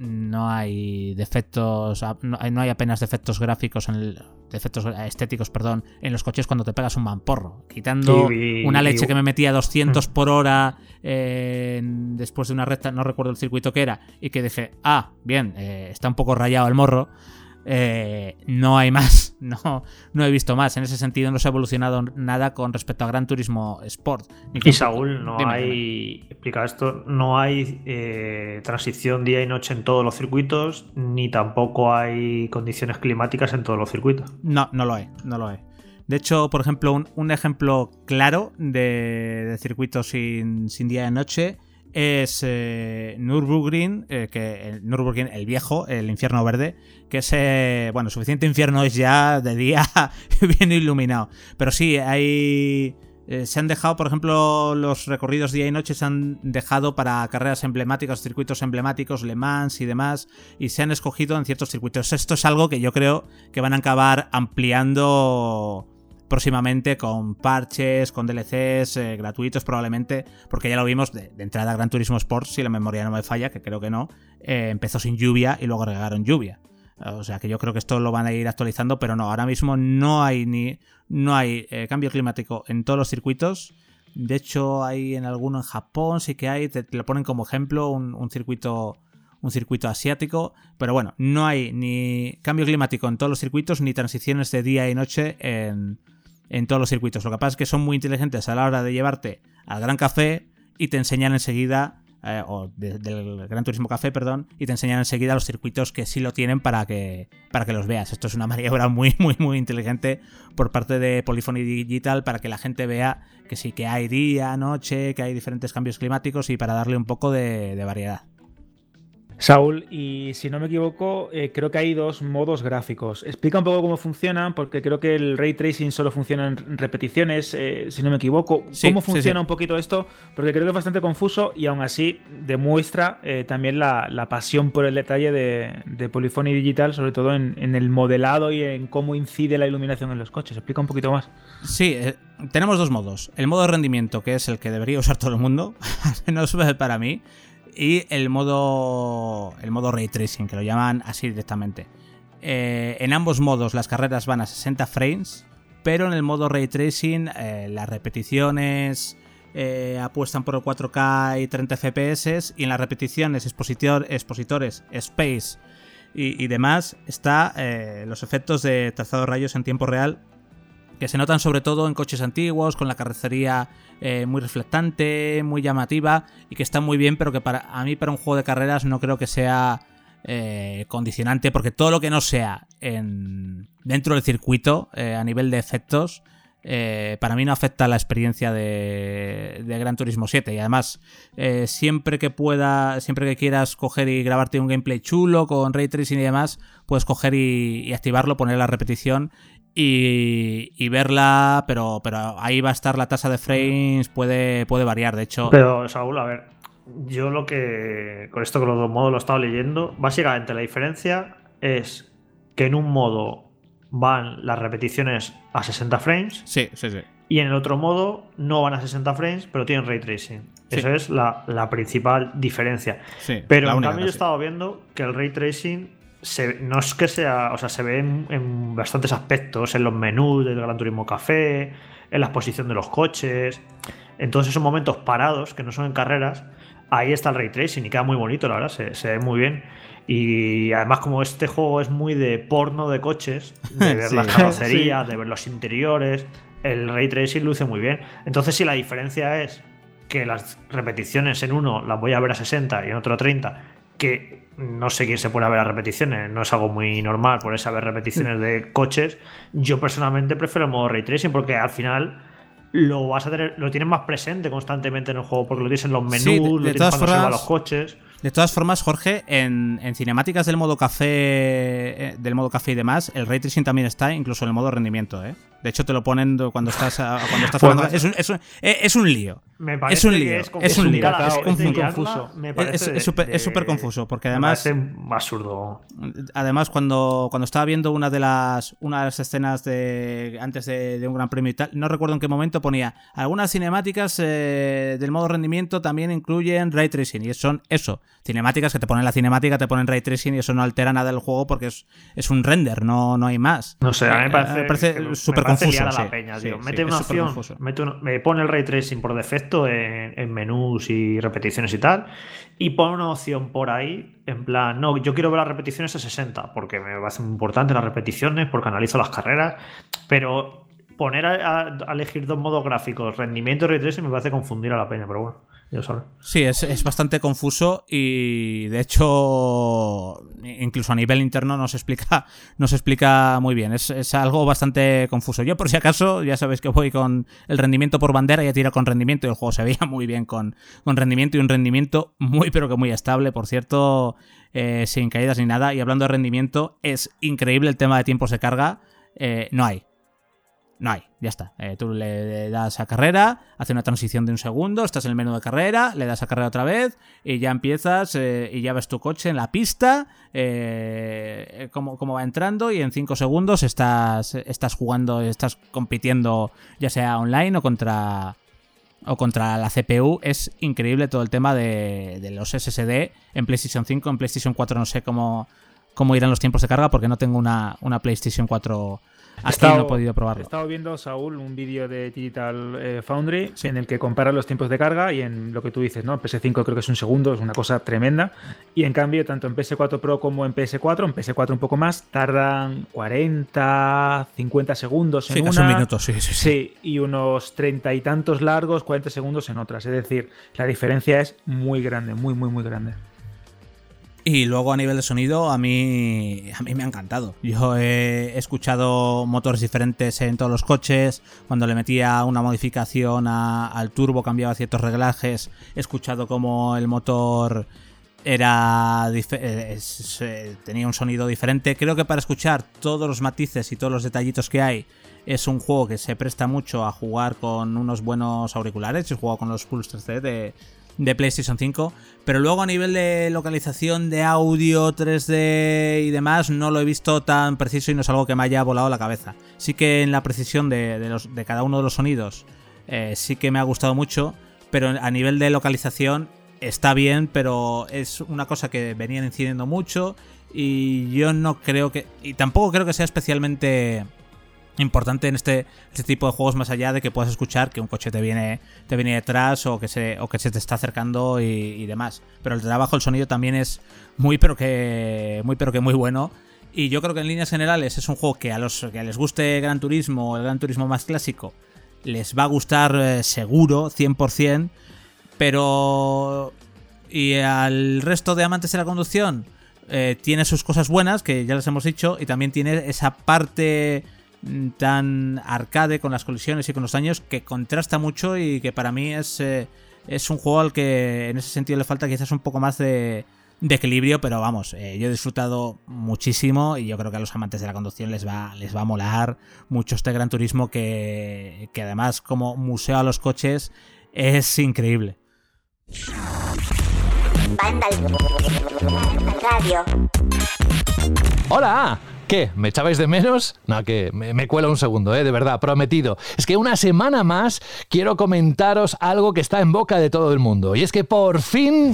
no hay defectos, no hay, apenas defectos gráficos, en defectos estéticos, perdón, en los coches cuando te pegas un mamporro. Quitando una leche que me metía a 200 mm. por hora después de una recta, no recuerdo el circuito que era, y que dije, ah, bien, eh, está un poco rayado el morro. Eh, no hay más, no, no he visto más. En ese sentido no se ha evolucionado nada con respecto a Gran Turismo Sport. Y Saúl, no hay, explica esto, no hay eh, transición día y noche en todos los circuitos, ni tampoco hay condiciones climáticas en todos los circuitos. No, no lo hay, no lo hay. De hecho, por ejemplo, un, ejemplo claro de, circuitos sin, sin día y noche es eh, Nürburgring, eh, que el el viejo, el infierno verde, que es, bueno, suficiente infierno es ya de día bien iluminado. Pero sí, hay... Eh, se han dejado, por ejemplo, los recorridos día y noche se han dejado para carreras emblemáticas, circuitos emblemáticos, Le Mans y demás, y se han escogido en ciertos circuitos. Esto es algo que yo creo que van a acabar ampliando próximamente con parches, con DLCs eh, gratuitos probablemente, porque ya lo vimos de, entrada Gran Turismo Sport, si la memoria no me falla, que creo que no, eh, empezó sin lluvia y luego agregaron lluvia. O sea que yo creo que esto lo van a ir actualizando, pero no, ahora mismo no hay ni no hay eh, cambio climático en todos los circuitos. De hecho, hay en alguno en Japón, sí que hay, te, lo ponen como ejemplo, un circuito un circuito asiático, pero bueno, no hay ni cambio climático en todos los circuitos ni transiciones de día y noche en, en todos los circuitos. Lo que pasa es que son muy inteligentes a la hora de llevarte al gran café y te enseñan enseguida eh, o del Gran Turismo Café, perdón, y te enseñan enseguida los circuitos que sí lo tienen para que, para que los veas. Esto es una maniobra muy, muy, muy inteligente por parte de Polyphony Digital para que la gente vea que sí, que hay día, noche, que hay diferentes cambios climáticos y para darle un poco de variedad. Saúl, y si no me equivoco, eh, creo que hay dos modos gráficos. Explica un poco cómo funcionan, porque creo que el ray tracing solo funciona en repeticiones, eh, si no me equivoco. ¿Cómo funciona un poquito esto? Porque creo que es bastante confuso y aún así demuestra eh, también la, pasión por el detalle de, de Polyphony Digital, sobre todo en, en, el modelado y en cómo incide la iluminación en los coches. Explica un poquito más. Sí, tenemos dos modos. El modo de rendimiento, que es el que debería usar todo el mundo, no es para mí y el modo, el modo ray tracing, que lo llaman así directamente. Eh, en ambos modos las carreras van a 60 frames, pero en el modo ray tracing eh, las repeticiones eh, apuestan por el 4K y 30 FPS y en las repeticiones, expositores, space y, y demás está los efectos de trazado de rayos en tiempo real que se notan sobre todo en coches antiguos, con la carrocería eh, muy reflectante, muy llamativa y que está muy bien, pero que para a mí para un juego de carreras no creo que sea eh, condicionante, porque todo lo que no sea en, dentro del circuito eh, a nivel de efectos, para mí no afecta la experiencia de, Gran Turismo 7 y además siempre que pueda siempre que quieras coger y grabarte un gameplay chulo con ray tracing y demás puedes coger y, y activarlo poner la repetición y, verla, pero, pero ahí va a estar la tasa de frames, puede, puede variar, de hecho. Pero, Saúl, a ver, yo lo que, con esto con los dos modos lo he estado leyendo, básicamente la diferencia es que en un modo van las repeticiones a 60 frames. Sí, sí, sí. Y en el otro modo no van a 60 frames, pero tienen ray tracing. Esa es la, principal diferencia. pero en cambio yo he estado viendo que el ray tracing no es que sea, o sea, se ve en, bastantes aspectos, en los menús del Gran Turismo Café, en la exposición de los coches, en todos esos momentos parados que no son en carreras, ahí está el ray tracing y queda muy bonito, la verdad, se, ve muy bien. Y además, como este juego es muy de porno de coches, de ver las carrocerías, de ver los interiores, el ray tracing luce muy bien. Entonces, si la diferencia es que las repeticiones en uno las voy a ver a 60 y en otro a 30, que no sé quién se pone a ver las repeticiones, no es algo muy normal ponerse a ver repeticiones de coches. Yo personalmente prefiero el modo ray tracing porque al final lo vas a tener, lo tienes más presente constantemente en el juego porque lo tienes en los menús, lo tienes cuando se van los coches. De todas formas, Jorge, en, cinemáticas del modo café, eh, del modo café y demás, el ray tracing también está, incluso en el modo rendimiento, ¿eh? De hecho, te lo ponen cuando estás cuando estás jugando. Es un, es, un, eh, es un lío. Me es un lío. Es, un lío. Es confuso. Es súper confuso porque además. Me absurdo. Además, cuando, cuando estaba viendo una de las una de las escenas de antes de, un Gran Premio y tal, no recuerdo en qué momento ponía algunas cinemáticas eh, del modo rendimiento también incluyen ray tracing y son eso cinemáticas que te ponen la cinemática, te ponen ray tracing y eso no altera nada del juego porque es, es un render, no, no hay más. No sé, a mí me parece, parece súper confuso. mete una opción, me pone el ray tracing por defecto en, menús y repeticiones y tal, y pone una opción por ahí, en plan, no, yo quiero ver las repeticiones a 60, porque me parece muy importante las repeticiones, porque analizo las carreras, pero poner a, a elegir dos modos gráficos, rendimiento y ray tracing, me parece confundir a la peña, pero bueno. Sí, es, bastante confuso y de hecho incluso a nivel interno no se explica, no se explica muy bien. Es, algo bastante confuso. Yo por si acaso, ya sabéis que voy con el rendimiento por bandera, ya tiro con rendimiento y el juego se veía muy bien con, con rendimiento y un rendimiento muy pero que muy estable, por cierto, eh, sin caídas ni nada. Y hablando de rendimiento, es increíble el tema de tiempos de carga. Eh, no hay, no hay, ya está. Eh, tú le das a carrera, hace una transición de un segundo, estás en el menú de carrera, le das a carrera otra vez y ya empiezas eh, y ya ves tu coche en la pista, eh, cómo, va entrando y en 5 segundos estás, estás jugando, estás compitiendo ya sea online o contra, o contra la CPU. Es increíble todo el tema de, de los SSD en PlayStation 5, en PlayStation 4 no sé cómo cómo irán los tiempos de carga porque no tengo una, una PlayStation 4 hasta no he podido probarlo. He estado viendo, Saúl, un vídeo de Digital eh, Foundry en el que compara los tiempos de carga y en lo que tú dices, ¿no? En PS5 creo que es un segundo, es una cosa tremenda. Y en cambio, tanto en PS4 Pro como en PS4, en PS4 un poco más, tardan 40, 50 segundos en sí, una. un minuto, sí, sí, sí. Sí, y unos treinta y tantos largos, 40 segundos en otras. Es decir, la diferencia es muy grande, muy, muy, muy grande. Y luego a nivel de sonido, a mí, a mí me ha encantado. Yo he escuchado motores diferentes en todos los coches. Cuando le metía una modificación al turbo, cambiaba ciertos reglajes. He escuchado cómo el motor era eh, tenía un sonido diferente. Creo que para escuchar todos los matices y todos los detallitos que hay, es un juego que se presta mucho a jugar con unos buenos auriculares. He jugado con los Pulse 3D de, de PlayStation 5. Pero luego a nivel de localización de audio 3D y demás, no lo he visto tan preciso y no es algo que me haya volado la cabeza. Sí que en la precisión de, los, de cada uno de los sonidos eh, sí que me ha gustado mucho. Pero a nivel de localización está bien, pero es una cosa que venían incidiendo mucho. Y yo no creo que. Y tampoco creo que sea especialmente importante en este, este, tipo de juegos más allá de que puedas escuchar que un coche te viene, te viene detrás o que, se, o que se te está acercando y, demás. Pero el trabajo, el sonido también es muy pero que muy pero que muy bueno. Y yo creo que en líneas generales es un juego que a los que les guste Gran Turismo el Gran Turismo más clásico les va a gustar eh, seguro, 100%. Pero... Y al resto de amantes de la conducción eh, tiene sus cosas buenas, que ya les hemos dicho, y también tiene esa parte tan arcade con las colisiones y con los daños que contrasta mucho y que para mí es, eh, es un juego al que en ese sentido le falta quizás un poco más de, equilibrio, pero vamos, eh, yo he disfrutado muchísimo y yo creo que a los amantes de la conducción les va, les va a molar mucho este Gran Turismo que, que además como museo a los coches es increíble. Hola, ¿Qué? ¿Me echabais de menos? No, que me, me cuela un segundo, ¿eh? de verdad, prometido. Es que una semana más quiero comentaros algo que está en boca de todo el mundo. Y es que por fin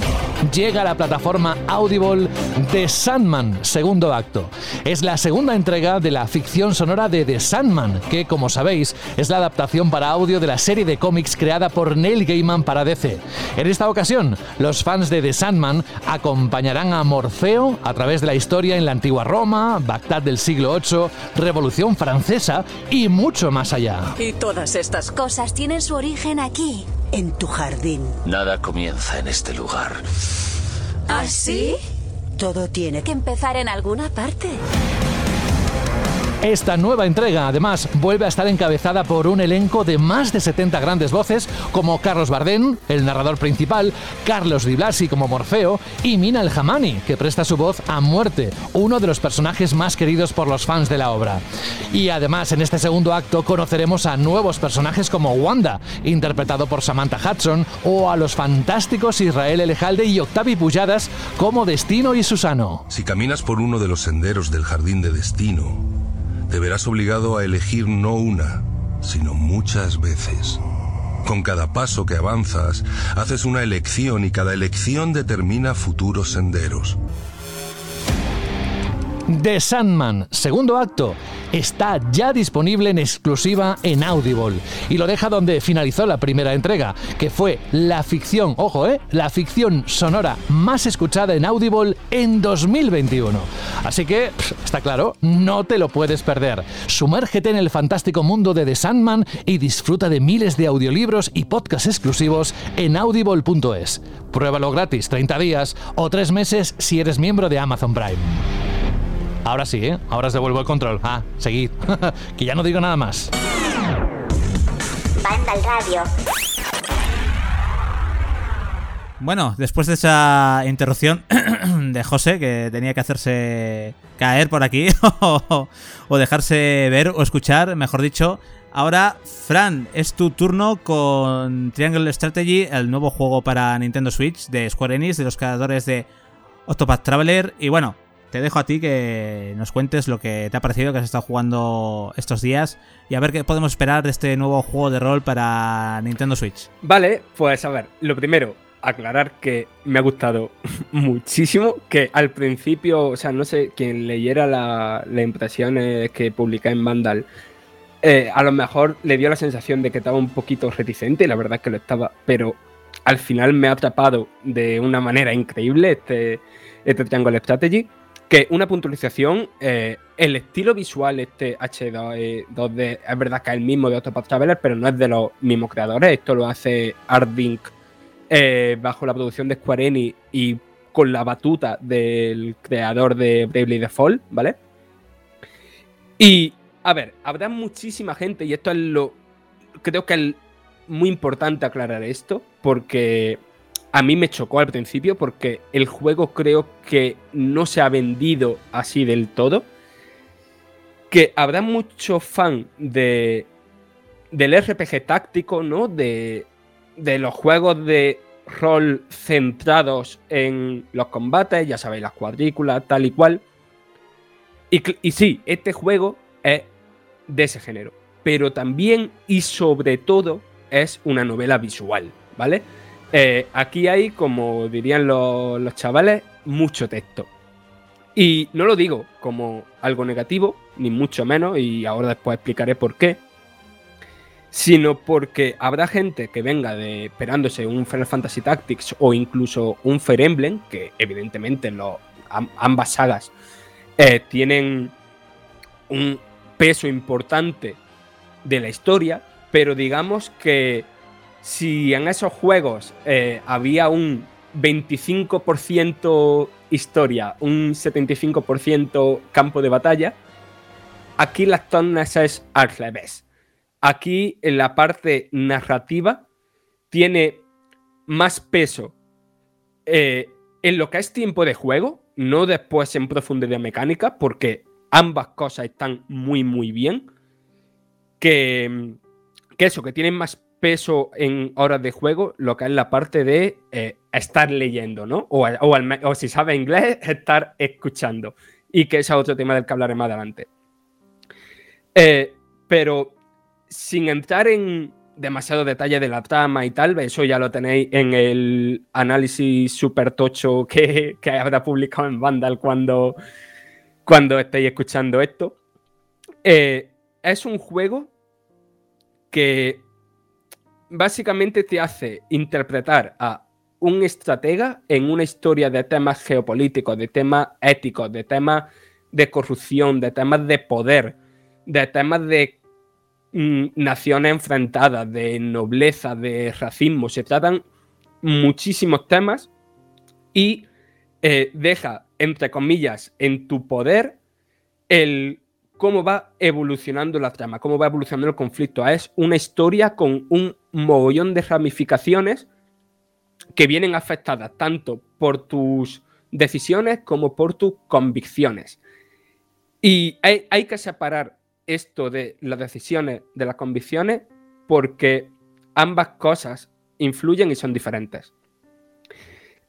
llega a la plataforma Audible The Sandman, segundo acto. Es la segunda entrega de la ficción sonora de The Sandman, que como sabéis es la adaptación para audio de la serie de cómics creada por Neil Gaiman para DC. En esta ocasión, los fans de The Sandman acompañarán a Morfeo a través de la historia en la antigua Roma, Bagdad del siglo VIII, Revolución Francesa y mucho más allá. Y todas estas cosas tienen su origen aquí, en tu jardín. Nada comienza en este lugar. ¿Ah, sí? Todo tiene que empezar en alguna parte. Esta nueva entrega, además, vuelve a estar encabezada por un elenco de más de 70 grandes voces, como Carlos Bardén, el narrador principal, Carlos Di Blasi como Morfeo y Mina El Hamani, que presta su voz a Muerte, uno de los personajes más queridos por los fans de la obra. Y además, en este segundo acto conoceremos a nuevos personajes como Wanda, interpretado por Samantha Hudson, o a los fantásticos Israel Elejalde y Octavi Pujadas como Destino y Susano. Si caminas por uno de los senderos del jardín de Destino, te verás obligado a elegir no una, sino muchas veces. Con cada paso que avanzas, haces una elección y cada elección determina futuros senderos. The Sandman, segundo acto, está ya disponible en exclusiva en Audible y lo deja donde finalizó la primera entrega, que fue la ficción, ojo, eh, la ficción sonora más escuchada en Audible en 2021. Así que, está claro, no te lo puedes perder. Sumérgete en el fantástico mundo de The Sandman y disfruta de miles de audiolibros y podcasts exclusivos en audible.es. Pruébalo gratis 30 días o 3 meses si eres miembro de Amazon Prime. Ahora sí, ¿eh? Ahora os devuelvo el control. Ah, seguid. que ya no digo nada más. Banda al radio. Bueno, después de esa interrupción de José, que tenía que hacerse caer por aquí, o dejarse ver o escuchar, mejor dicho, ahora, Fran, es tu turno con Triangle Strategy, el nuevo juego para Nintendo Switch de Square Enix, de los creadores de Octopath Traveler. Y bueno, te dejo a ti que nos cuentes lo que te ha parecido, que has estado jugando estos días y a ver qué podemos esperar de este nuevo juego de rol para Nintendo Switch. Vale, pues a ver, lo primero, aclarar que me ha gustado muchísimo, que al principio, o sea, no sé, quien leyera las impresiones que publiqué en Vandal, eh, a lo mejor le dio la sensación de que estaba un poquito reticente, y la verdad es que lo estaba, pero al final me ha atrapado de una manera increíble este, este Triangle Strategy que una puntualización, eh, el estilo visual este H2, 2D eh, es verdad que es el mismo de Octopath Traveler, pero no es de los mismos creadores. Esto lo hace Ardink eh, bajo la producción de Square Enix y con la batuta del creador de Bravely Default, ¿vale? Y, a ver, habrá muchísima gente, y esto es lo... Creo que es muy importante aclarar esto, porque a mí me chocó al principio porque el juego creo que no se ha vendido así del todo. Que habrá muchos fan de, del RPG táctico, ¿no? De, de los juegos de rol centrados en los combates, ya sabéis, las cuadrículas, tal y cual. Y, y sí, este juego es de ese género. Pero también y sobre todo es una novela visual, ¿vale? Eh, aquí hay, como dirían los, chavales, mucho texto. Y no lo digo como algo negativo, ni mucho menos, y ahora después explicaré por qué, sino porque habrá gente que venga esperándose un Final Fantasy Tactics o incluso un Fire Emblem, que evidentemente ambas sagas eh, tienen un peso importante de la historia, pero digamos que si en esos juegos eh, había un 25% historia, un 75% campo de batalla, aquí las tonas es al revés. Aquí en la parte narrativa tiene más peso eh, en lo que es tiempo de juego, no después en profundidad mecánica, porque ambas cosas están muy muy bien. Que, que eso, que tienen más peso en horas de juego lo que es la parte de eh, estar leyendo, ¿no? O, o, si sabe inglés, estar escuchando. Y que ese es otro tema del que hablaré más adelante. Eh, pero sin entrar en demasiado detalle de la trama y tal, eso ya lo tenéis en el análisis super tocho que, que habrá publicado en Vandal cuando, cuando estéis escuchando esto. Eh, es un juego que básicamente te hace interpretar a un estratega en una historia de temas geopolíticos, de temas éticos, de temas de corrupción, de temas de poder, de temas de mm, naciones enfrentadas, de nobleza, de racismo. Se tratan muchísimos temas y eh, deja, entre comillas, en tu poder el cómo va evolucionando la trama, cómo va evolucionando el conflicto. Es una historia con un mogollón de ramificaciones que vienen afectadas tanto por tus decisiones como por tus convicciones. Y hay, que separar esto de las decisiones de las convicciones porque ambas cosas influyen y son diferentes.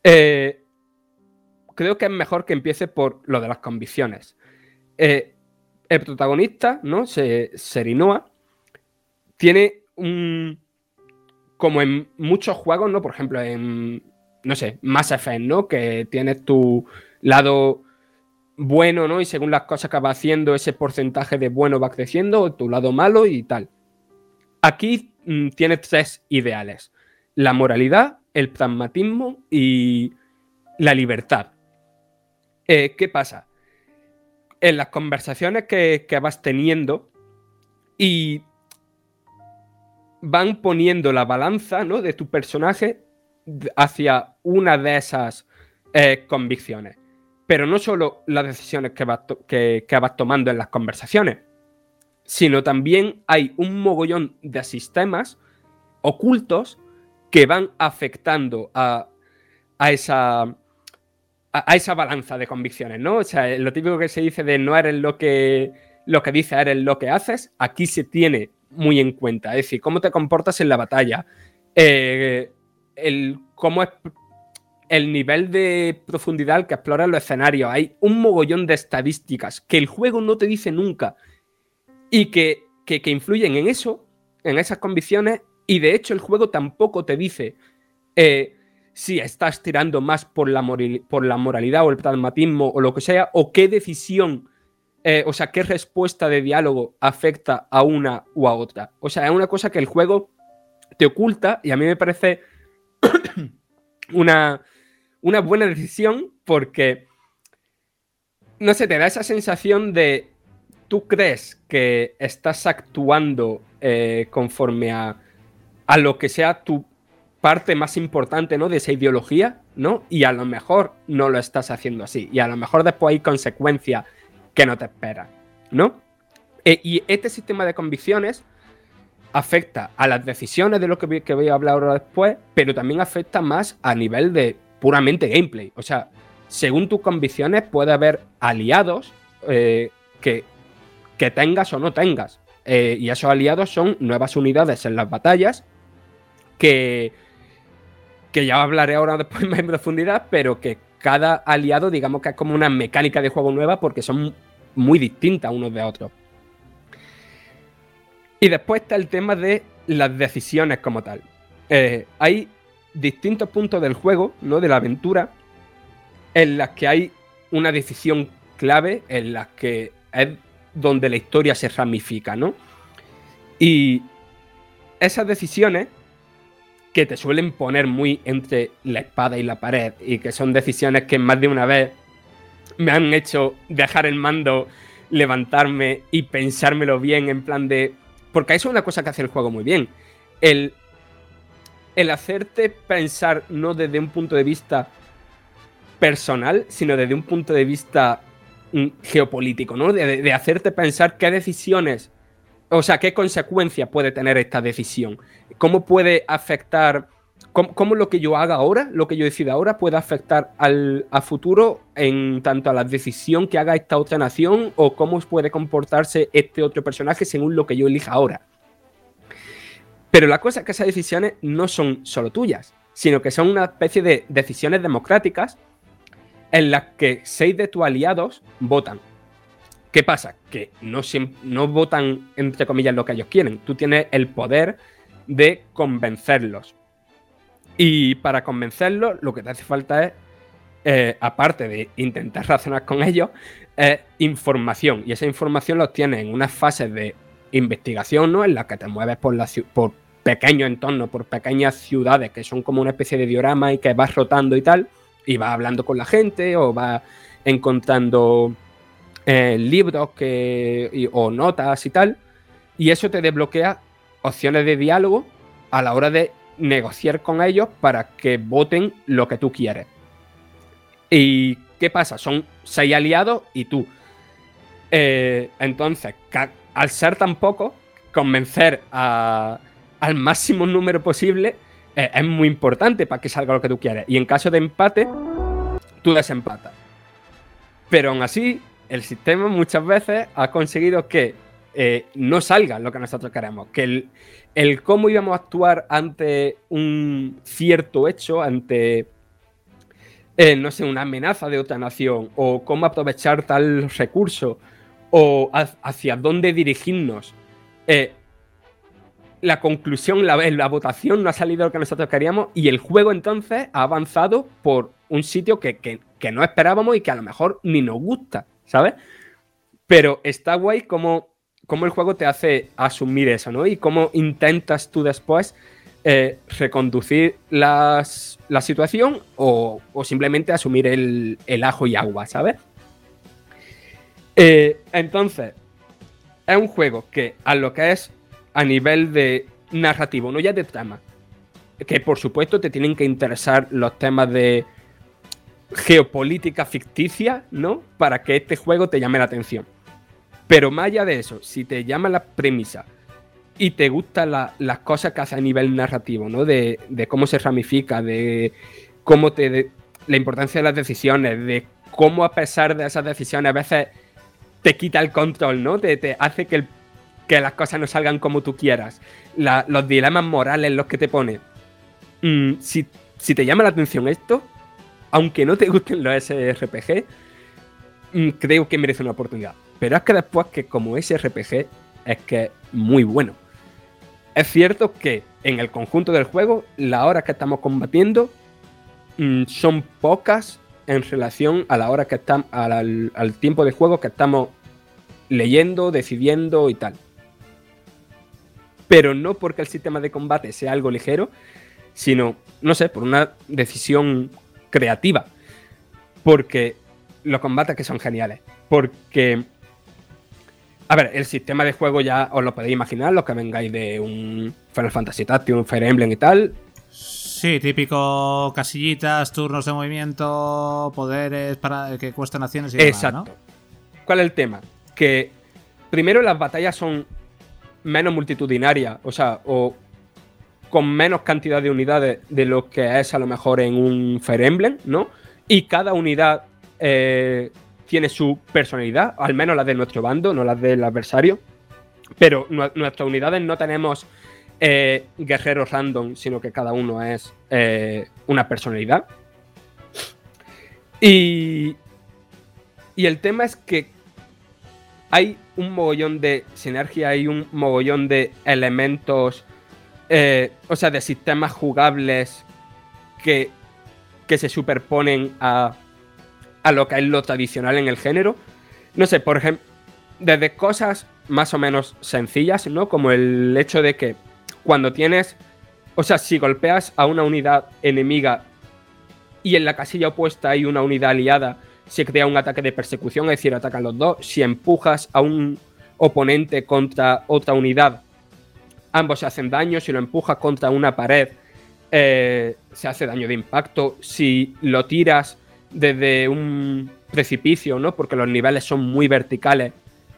Eh, creo que es mejor que empiece por lo de las convicciones. Eh, el protagonista, ¿no? Serinoa, tiene un. Como en muchos juegos, ¿no? Por ejemplo, en. No sé, Mass Effect, ¿no? Que tienes tu lado bueno, ¿no? Y según las cosas que va haciendo, ese porcentaje de bueno va creciendo, tu lado malo y tal. Aquí mm, tienes tres ideales: la moralidad, el pragmatismo y la libertad. Eh, ¿Qué pasa? En las conversaciones que, vas teniendo y van poniendo la balanza ¿no? de tu personaje hacia una de esas eh, convicciones. Pero no solo las decisiones que vas, que, vas tomando en las conversaciones, sino también hay un mogollón de sistemas ocultos que van afectando a, a esa a, esa balanza de convicciones, ¿no? O sea, lo típico que se dice de no eres lo que, lo que dices, eres lo que haces, aquí se tiene muy en cuenta. Es decir, cómo te comportas en la batalla, eh, el, cómo es el nivel de profundidad que exploras los escenarios. Hay un mogollón de estadísticas que el juego no te dice nunca y que, que, influyen en eso, en esas convicciones, y de hecho el juego tampoco te dice. Eh, si estás tirando más por la, por la moralidad o el pragmatismo o lo que sea, o qué decisión, eh, o sea, qué respuesta de diálogo afecta a una u a otra. O sea, es una cosa que el juego te oculta y a mí me parece una, una buena decisión porque, no sé, te da esa sensación de, tú crees que estás actuando eh, conforme a, a lo que sea tu parte más importante, ¿no? De esa ideología, ¿no? Y a lo mejor no lo estás haciendo así. Y a lo mejor después hay consecuencias que no te esperan, ¿no? E, y este sistema de convicciones afecta a las decisiones de lo que, voy a hablar ahora después, pero también afecta más a nivel de puramente gameplay. O sea, según tus convicciones puede haber aliados eh, que, que tengas o no tengas. Eh, y esos aliados son nuevas unidades en las batallas que que ya hablaré ahora después más en profundidad, pero que cada aliado, digamos que es como una mecánica de juego nueva porque son muy distintas unos de otros. Y después está el tema de las decisiones como tal. Eh, hay distintos puntos del juego, ¿no? De la aventura, en las que hay una decisión clave, en las que es donde la historia se ramifica, ¿no? Y esas decisiones que te suelen poner muy entre la espada y la pared y que son decisiones que más de una vez me han hecho dejar el mando, levantarme y pensármelo bien en plan de... Porque eso es una cosa que hace el juego muy bien. El, el hacerte pensar no desde un punto de vista personal, sino desde un punto de vista mm, geopolítico, ¿no? De, de, hacerte pensar qué decisiones, o sea, qué consecuencias puede tener esta decisión cómo puede afectar, cómo, lo que yo haga ahora, lo que yo decida ahora, puede afectar al a futuro en tanto a la decisión que haga esta otra nación o cómo puede comportarse este otro personaje según lo que yo elija ahora. Pero la cosa es que esas decisiones no son solo tuyas, sino que son una especie de decisiones democráticas en las que seis de tus aliados votan. ¿Qué pasa? Que no, no votan, entre comillas, lo que ellos quieren. Tú tienes el poder de convencerlos. Y para convencerlos, lo que te hace falta es, eh, aparte de intentar razonar con ellos, es información. Y esa información la tienes en unas fases de investigación, ¿no? En las que te mueves por, la, por pequeños entornos, por pequeñas ciudades que son como una especie de diorama y que vas rotando y tal, y vas hablando con la gente o vas encontrando eh, libros que, o notas y tal, y eso te desbloquea opciones de diálogo a la hora de negociar con ellos para que voten lo que tú quieres. ¿Y qué pasa? Son seis aliados y tú. Eh, entonces, al ser tan poco, convencer al máximo número posible eh, es muy importante para que salga lo que tú quieres. Y en caso de empate, tú desempatas. Pero aún así, el sistema muchas veces ha conseguido que eh, no salga lo que nosotros queremos. Que el, cómo íbamos a actuar ante un cierto hecho, ante, eh, no sé, una amenaza de otra nación, o cómo aprovechar tal recurso, o hacia dónde dirigirnos. Eh, la conclusión, la, la votación no ha salido lo que nosotros queríamos y el juego entonces ha avanzado por un sitio que, que no esperábamos y que a lo mejor ni nos gusta, ¿sabes? Pero está guay como cómo el juego te hace asumir eso, ¿no? Y cómo intentas tú después eh, reconducir la situación o, simplemente asumir el, ajo y agua, ¿sabes? Eh, entonces, es un juego que a lo que es a nivel de narrativo, no ya de trama, que por supuesto te tienen que interesar los temas de geopolítica ficticia, ¿no? Para que este juego te llame la atención. Pero más allá de eso, si te llama la premisa y te gustan las cosas que hace a nivel narrativo, ¿no? De, cómo se ramifica, de cómo te. la importancia de las decisiones, de cómo a pesar de esas decisiones a veces te quita el control, ¿no? Te, hace que, las cosas no salgan como tú quieras. los dilemas morales los que te pone. Mm, si, si, te llama la atención esto, aunque no te gusten los SRPG, mm, creo que merece una oportunidad. Pero es que después que como ese RPG es que es muy bueno. Es cierto que en el conjunto del juego, las horas que estamos combatiendo mm, son pocas en relación a la hora que estamos, al, al tiempo de juego que estamos leyendo, decidiendo y tal. Pero no porque el sistema de combate sea algo ligero, sino, no sé, por una decisión creativa. Porque los combates que son geniales. Porque a ver, el sistema de juego ya os lo podéis imaginar, los que vengáis de un Final Fantasy Tactics, un Fire Emblem y tal. Sí, típico casillitas, turnos de movimiento, poderes para que cuesten acciones y demás, Exacto. ¿Cuál es el tema? Que primero las batallas son menos multitudinarias, o sea, o con menos cantidad de unidades de lo que es a lo mejor en un Fire Emblem, ¿no? Y cada unidad eh, tiene su personalidad, al menos la de nuestro bando, no las del adversario. Pero nuestras unidades no tenemos eh, guerreros random, sino que cada uno es eh, una personalidad. Y, y el tema es que hay un mogollón de sinergia, hay un mogollón de elementos, eh, o sea, de sistemas jugables que, que se superponen a, a lo que es lo tradicional en el género. No sé, por ejemplo, desde cosas más o menos sencillas, ¿no? Como el hecho de que cuando tienes, o sea, si golpeas a una unidad enemiga y en la casilla opuesta hay una unidad aliada, se crea un ataque de persecución, es decir, atacan los dos. Si empujas a un oponente contra otra unidad, ambos se hacen daño. Si lo empujas contra una pared, eh, se hace daño de impacto. Si lo tiras desde un precipicio, ¿no? Porque los niveles son muy verticales,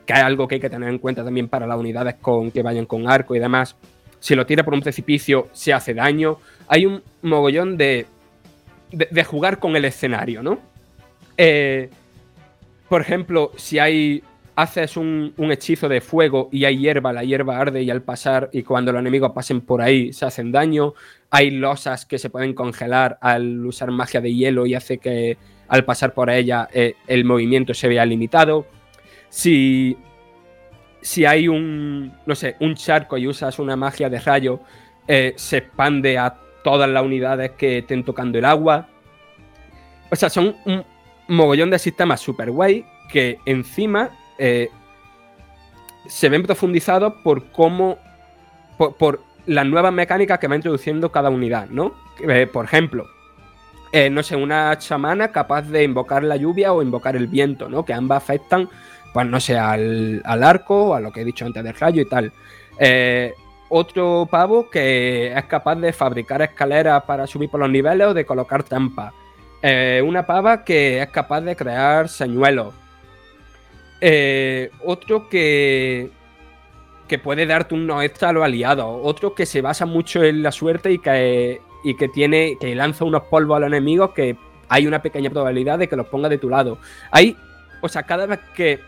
que es algo que hay que tener en cuenta también para las unidades con, que vayan con arco y demás. Si lo tira por un precipicio, se hace daño. Hay un mogollón de, de, jugar con el escenario, ¿no? Eh, por ejemplo, si hay haces un, un, hechizo de fuego y hay hierba, la hierba arde y al pasar y cuando los enemigos pasen por ahí se hacen daño. Hay losas que se pueden congelar al usar magia de hielo y hace que al pasar por ella eh, el movimiento se vea limitado. Si, si hay un, no sé, un charco y usas una magia de rayo, eh, se expande a todas las unidades que estén tocando el agua. O sea, son un mogollón de sistemas super guay que encima eh, se ven profundizados por cómo. Por, las nuevas mecánicas que va introduciendo cada unidad, ¿no? Eh, por ejemplo, eh, no sé, una chamana capaz de invocar la lluvia o invocar el viento, ¿no? Que ambas afectan, pues no sé, al, al arco, a lo que he dicho antes del rayo y tal. otro pavo que es capaz de fabricar escaleras para subir por los niveles o de colocar trampas. una pava que es capaz de crear señuelos. Eh, otro que, que puede darte un extra a los aliados. Otro que se basa mucho en la suerte y que, y que tiene que lanza unos polvos a los enemigos que hay una pequeña probabilidad de que los ponga de tu lado. Hay, o sea, cada vez que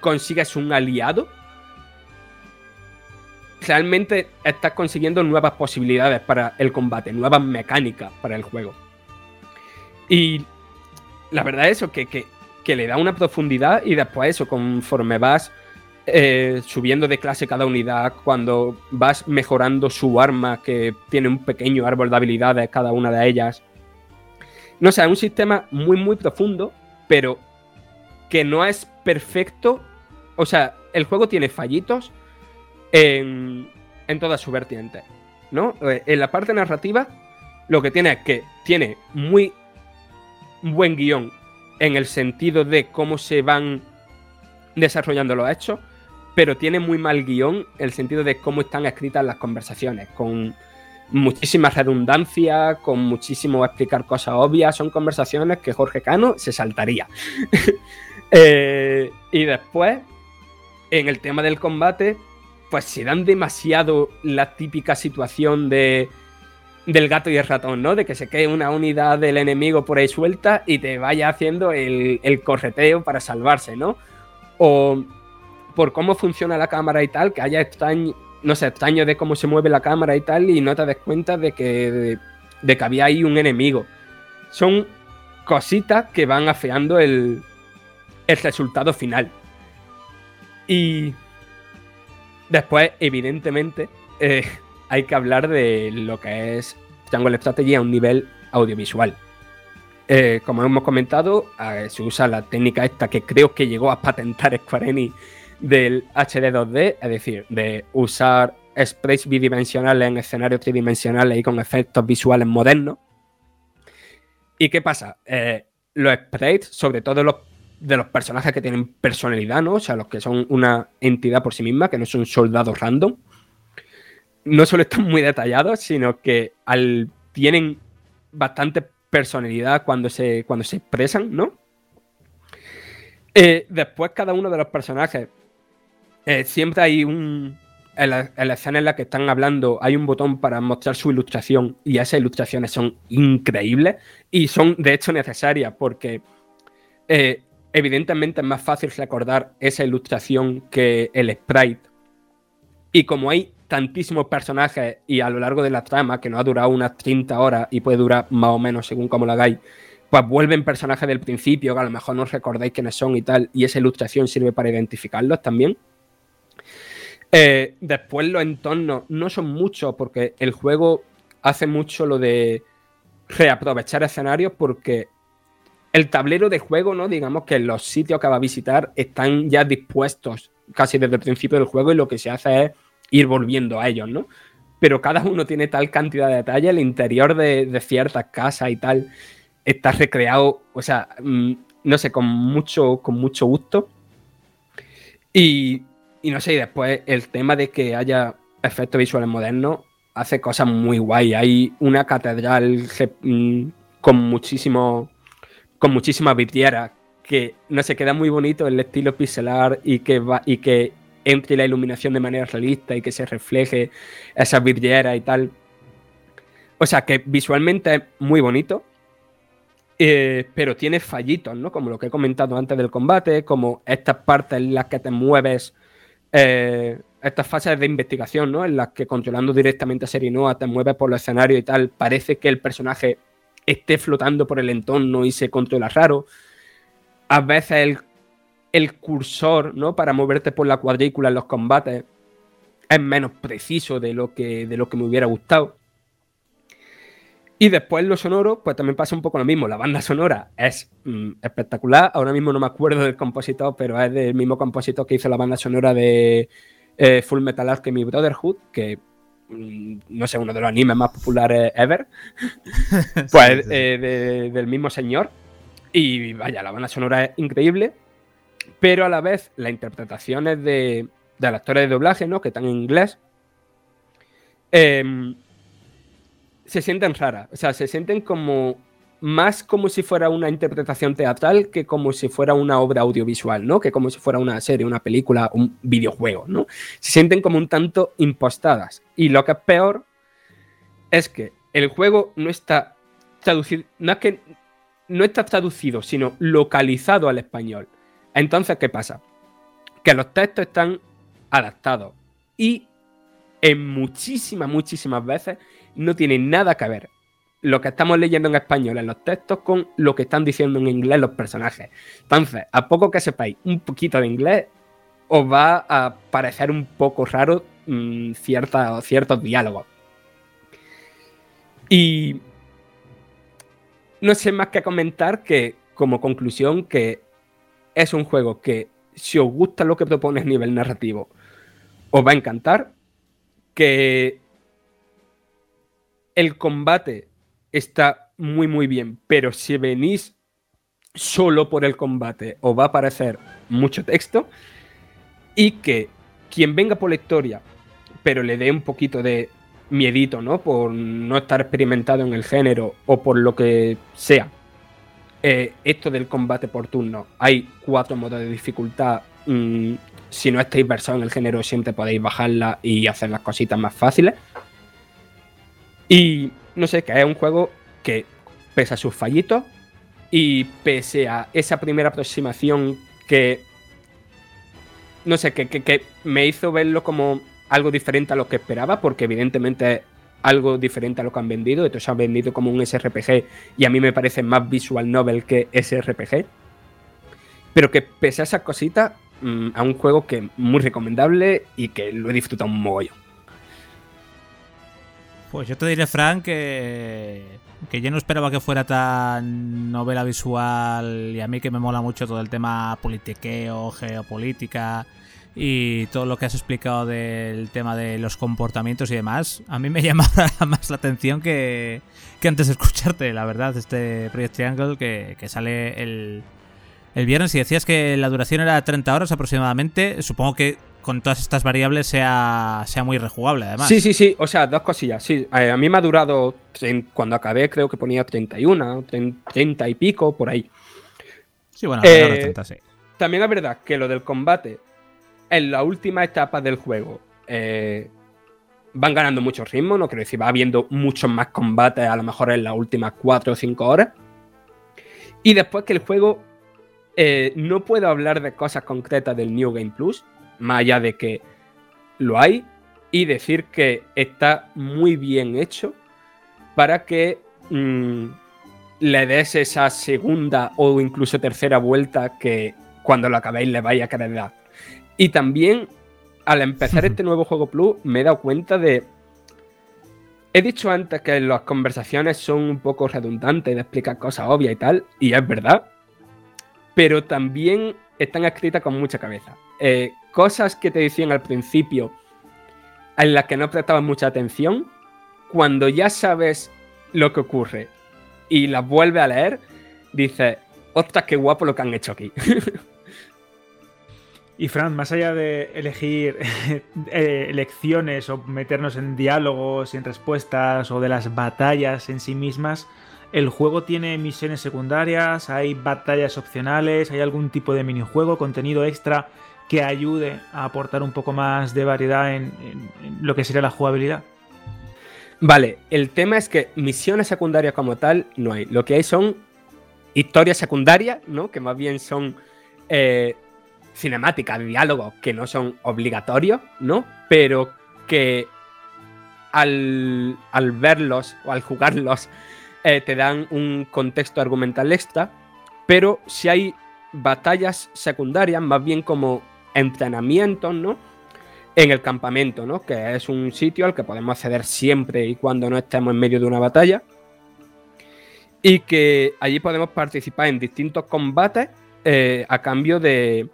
consigues un aliado, realmente estás consiguiendo nuevas posibilidades para el combate, nuevas mecánicas para el juego. Y la verdad es que, que que le da una profundidad y después eso, conforme vas eh, subiendo de clase cada unidad, cuando vas mejorando su arma, que tiene un pequeño árbol de habilidades cada una de ellas. No sé, es un sistema muy, muy profundo, pero que no es perfecto. O sea, el juego tiene fallitos en, en todas sus vertientes, ¿no? Eh, en la parte narrativa, lo que tiene es que tiene muy buen guion en el sentido de cómo se van desarrollando los hechos, pero tiene muy mal guion el sentido de cómo están escritas las conversaciones, con muchísima redundancia, con muchísimo explicar cosas obvias, son conversaciones que Jorge Cano se saltaría. Eh, y después, en el tema del combate, pues se dan demasiado la típica situación de del gato y el ratón, ¿no? De que se quede una unidad del enemigo por ahí suelta y te vaya haciendo el, correteo para salvarse, ¿no? O por cómo funciona la cámara y tal, que haya extraño, no sé, extraño de cómo se mueve la cámara y tal, y no te des cuenta de que, de, que había ahí un enemigo. Son cositas que van afeando el, el resultado final. Y después, evidentemente, eh, hay que hablar de lo que es Triangle Strategy a un nivel audiovisual. eh, como hemos comentado, eh, se usa la técnica esta que creo que llegó a patentar Square Enix del HD 2D, es decir, de usar sprays bidimensionales en escenarios tridimensionales y con efectos visuales modernos. ¿Y qué pasa? Eh, los sprays, sobre todo los de los personajes que tienen personalidad, ¿no? O sea, los que son una entidad por sí misma, que no son soldados random, no solo están muy detallados, sino que al, tienen bastante personalidad cuando se, cuando se expresan, ¿no? Eh, después cada uno de los personajes, eh, siempre hay un... En la, escena en la que están hablando hay un botón para mostrar su ilustración y esas ilustraciones son increíbles y son de hecho necesarias porque eh, evidentemente es más fácil recordar esa ilustración que el sprite y como hay tantísimos personajes y a lo largo de la trama, que no ha durado unas 30 horas y puede durar más o menos según como lo hagáis, pues vuelven personajes del principio que a lo mejor no os recordáis quiénes son y tal, y esa ilustración sirve para identificarlos también. Eh, después los entornos no son muchos porque el juego hace mucho lo de reaprovechar escenarios porque el tablero de juego, ¿no? Digamos que los sitios que va a visitar están ya dispuestos casi desde el principio del juego y lo que se hace es ir volviendo a ellos, ¿no? Pero cada uno tiene tal cantidad de detalle, el interior de, ciertas casas y tal está recreado, o sea, mm, no sé, con mucho, con mucho gusto. Y, no sé, y después el tema de que haya efectos visuales modernos hace cosas muy guay. Hay una catedral mm, con muchísimo con muchísimas vidrieras que no se queda muy bonito el estilo pixelar y que va y que entre la iluminación de manera realista y que se refleje esa vidriera y tal. O sea que visualmente es muy bonito, eh, pero tiene fallitos, ¿no? Como lo que he comentado antes del combate, como estas partes en las que te mueves, eh, estas fases de investigación, ¿no? En las que controlando directamente a Serinoa te mueves por el escenario y tal, parece que el personaje esté flotando por el entorno y se controla raro. A veces el el cursor, ¿no? Para moverte por la cuadrícula en los combates es menos preciso de lo que, de lo que me hubiera gustado. Y después lo sonoro, pues también pasa un poco lo mismo. La banda sonora es mm, espectacular. Ahora mismo no me acuerdo del compositor, pero es del mismo compositor que hizo la banda sonora de eh, Full Metal Alchemy Brotherhood, que mm, no sé, uno de los animes más populares ever. pues eh, del mismo señor. Y vaya, la banda sonora es increíble pero a la vez las interpretaciones de, de los actores de doblaje, ¿no? Que están en inglés, em, se sienten raras. O sea, se sienten como más como si fuera una interpretación teatral que como si fuera una obra audiovisual, ¿no? Que como si fuera una serie, una película, un videojuego, ¿no? Se sienten como un tanto impostadas. Y lo que es peor es que el juego no está traducido, no es que no está traducido, sino localizado al español. Entonces, ¿qué pasa? Que los textos están adaptados y en muchísimas, muchísimas veces no tienen nada que ver lo que estamos leyendo en español en los textos con lo que están diciendo en inglés los personajes. Entonces, a poco que sepáis un poquito de inglés, os va a parecer un poco raro mm, ciertos diálogos. Y no sé más que comentar que, como conclusión, que es un juego que, si os gusta lo que propones a nivel narrativo, os va a encantar. Que el combate está muy, muy bien, pero si venís solo por el combate, os va a aparecer mucho texto. Y que quien venga por la historia, pero le dé un poquito de miedito, ¿no? Por no estar experimentado en el género o por lo que sea, eh, esto del combate por turno, hay cuatro modos de dificultad. Mm, si no estáis versados en el género, siempre podéis bajarla y hacer las cositas más fáciles. Y no sé, que es un juego que, pese a sus fallitos y pese a esa primera aproximación que, no sé, que, que me hizo verlo como algo diferente a lo que esperaba, porque evidentemente algo diferente a lo que han vendido. Esto se ha vendido como un SRPG y a mí me parece más visual novel que SRPG. Pero que pese a esas cositas, mm, a un juego que es muy recomendable y que lo he disfrutado un mogollón. Pues yo te diré, Frank, que, que yo no esperaba que fuera tan novela visual y a mí que me mola mucho todo el tema politiqueo, geopolítica y todo lo que has explicado del tema de los comportamientos y demás, a mí me llama más la atención que, que antes de escucharte, la verdad, este Project Triangle que, que sale el, el viernes y decías que la duración era 30 horas aproximadamente, supongo que con todas estas variables sea, sea muy rejugable, además. Sí, sí, sí. O sea, dos cosillas. Sí, eh, a mí me ha durado, cuando acabé, creo que ponía 31, 30 y pico, por ahí. Sí, bueno, eh, 30, sí. También es verdad que lo del combate, en la última etapa del juego, eh, van ganando mucho ritmo, no quiero decir, va habiendo muchos más combates, a lo mejor en las últimas 4 o 5 horas. Y después que el juego, eh, no puedo hablar de cosas concretas del New Game Plus, más allá de que lo hay y decir que está muy bien hecho para que mm, le des esa segunda o incluso tercera vuelta que cuando lo acabéis le vaya a querer dar. Y también al empezar este nuevo juego Plus me he dado cuenta de... He dicho antes que las conversaciones son un poco redundantes de explicar cosas obvias y tal, y es verdad, pero también están escritas con mucha cabeza. Eh, cosas que te decían al principio en las que no prestabas mucha atención, cuando ya sabes lo que ocurre y las vuelves a leer, dices, ostras, qué guapo lo que han hecho aquí. Y Fran, más allá de elegir eh, elecciones o meternos en diálogos y en respuestas o de las batallas en sí mismas, ¿el juego tiene misiones secundarias? ¿Hay batallas opcionales? ¿Hay algún tipo de minijuego, contenido extra que ayude a aportar un poco más de variedad en, lo que sería la jugabilidad. Vale, el tema es que misiones secundarias como tal no hay. Lo que hay son historias secundarias, ¿no? Que más bien son eh, cinemáticas, diálogos que no son obligatorios, ¿no? Pero que al, verlos o al jugarlos eh, te dan un contexto argumental extra. Pero si hay batallas secundarias, más bien como entrenamientos, ¿no? En el campamento, ¿no? Que es un sitio al que podemos acceder siempre y cuando no estemos en medio de una batalla. Y que allí podemos participar en distintos combates eh, a cambio de,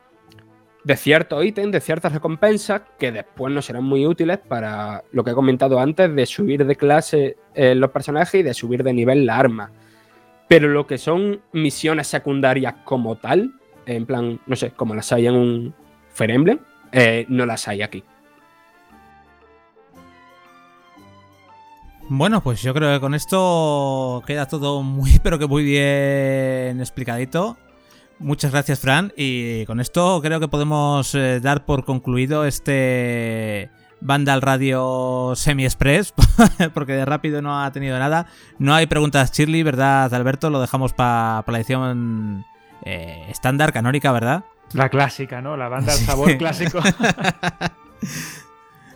de ciertos ítems, de ciertas recompensas que después nos serán muy útiles para lo que he comentado antes de subir de clase eh, los personajes y de subir de nivel la arma. Pero lo que son misiones secundarias como tal, en plan, no sé, como las hay en un, Fire Emblem, eh, no las hay aquí. Bueno, pues yo creo que con esto queda todo muy, que muy bien explicadito. Muchas gracias, Fran. Y con esto creo que podemos eh, dar por concluido este Vandal Radio Semi-Express, porque de rápido no ha tenido nada. No hay preguntas Shirley, ¿verdad, Alberto? Lo dejamos para la edición eh, estándar, canónica, ¿verdad? La clásica, ¿no? La banda del sabor clásico.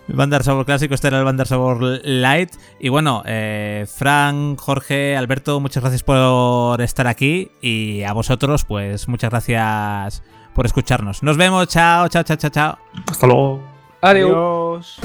Banda Sabor Clásico, este era el Banda Sabor Light. Y bueno, eh, Frank, Jorge, Alberto, muchas gracias por estar aquí. Y a vosotros, pues muchas gracias por escucharnos. Nos vemos, chao, chao, chao, chao, chao. Hasta luego. Adiós.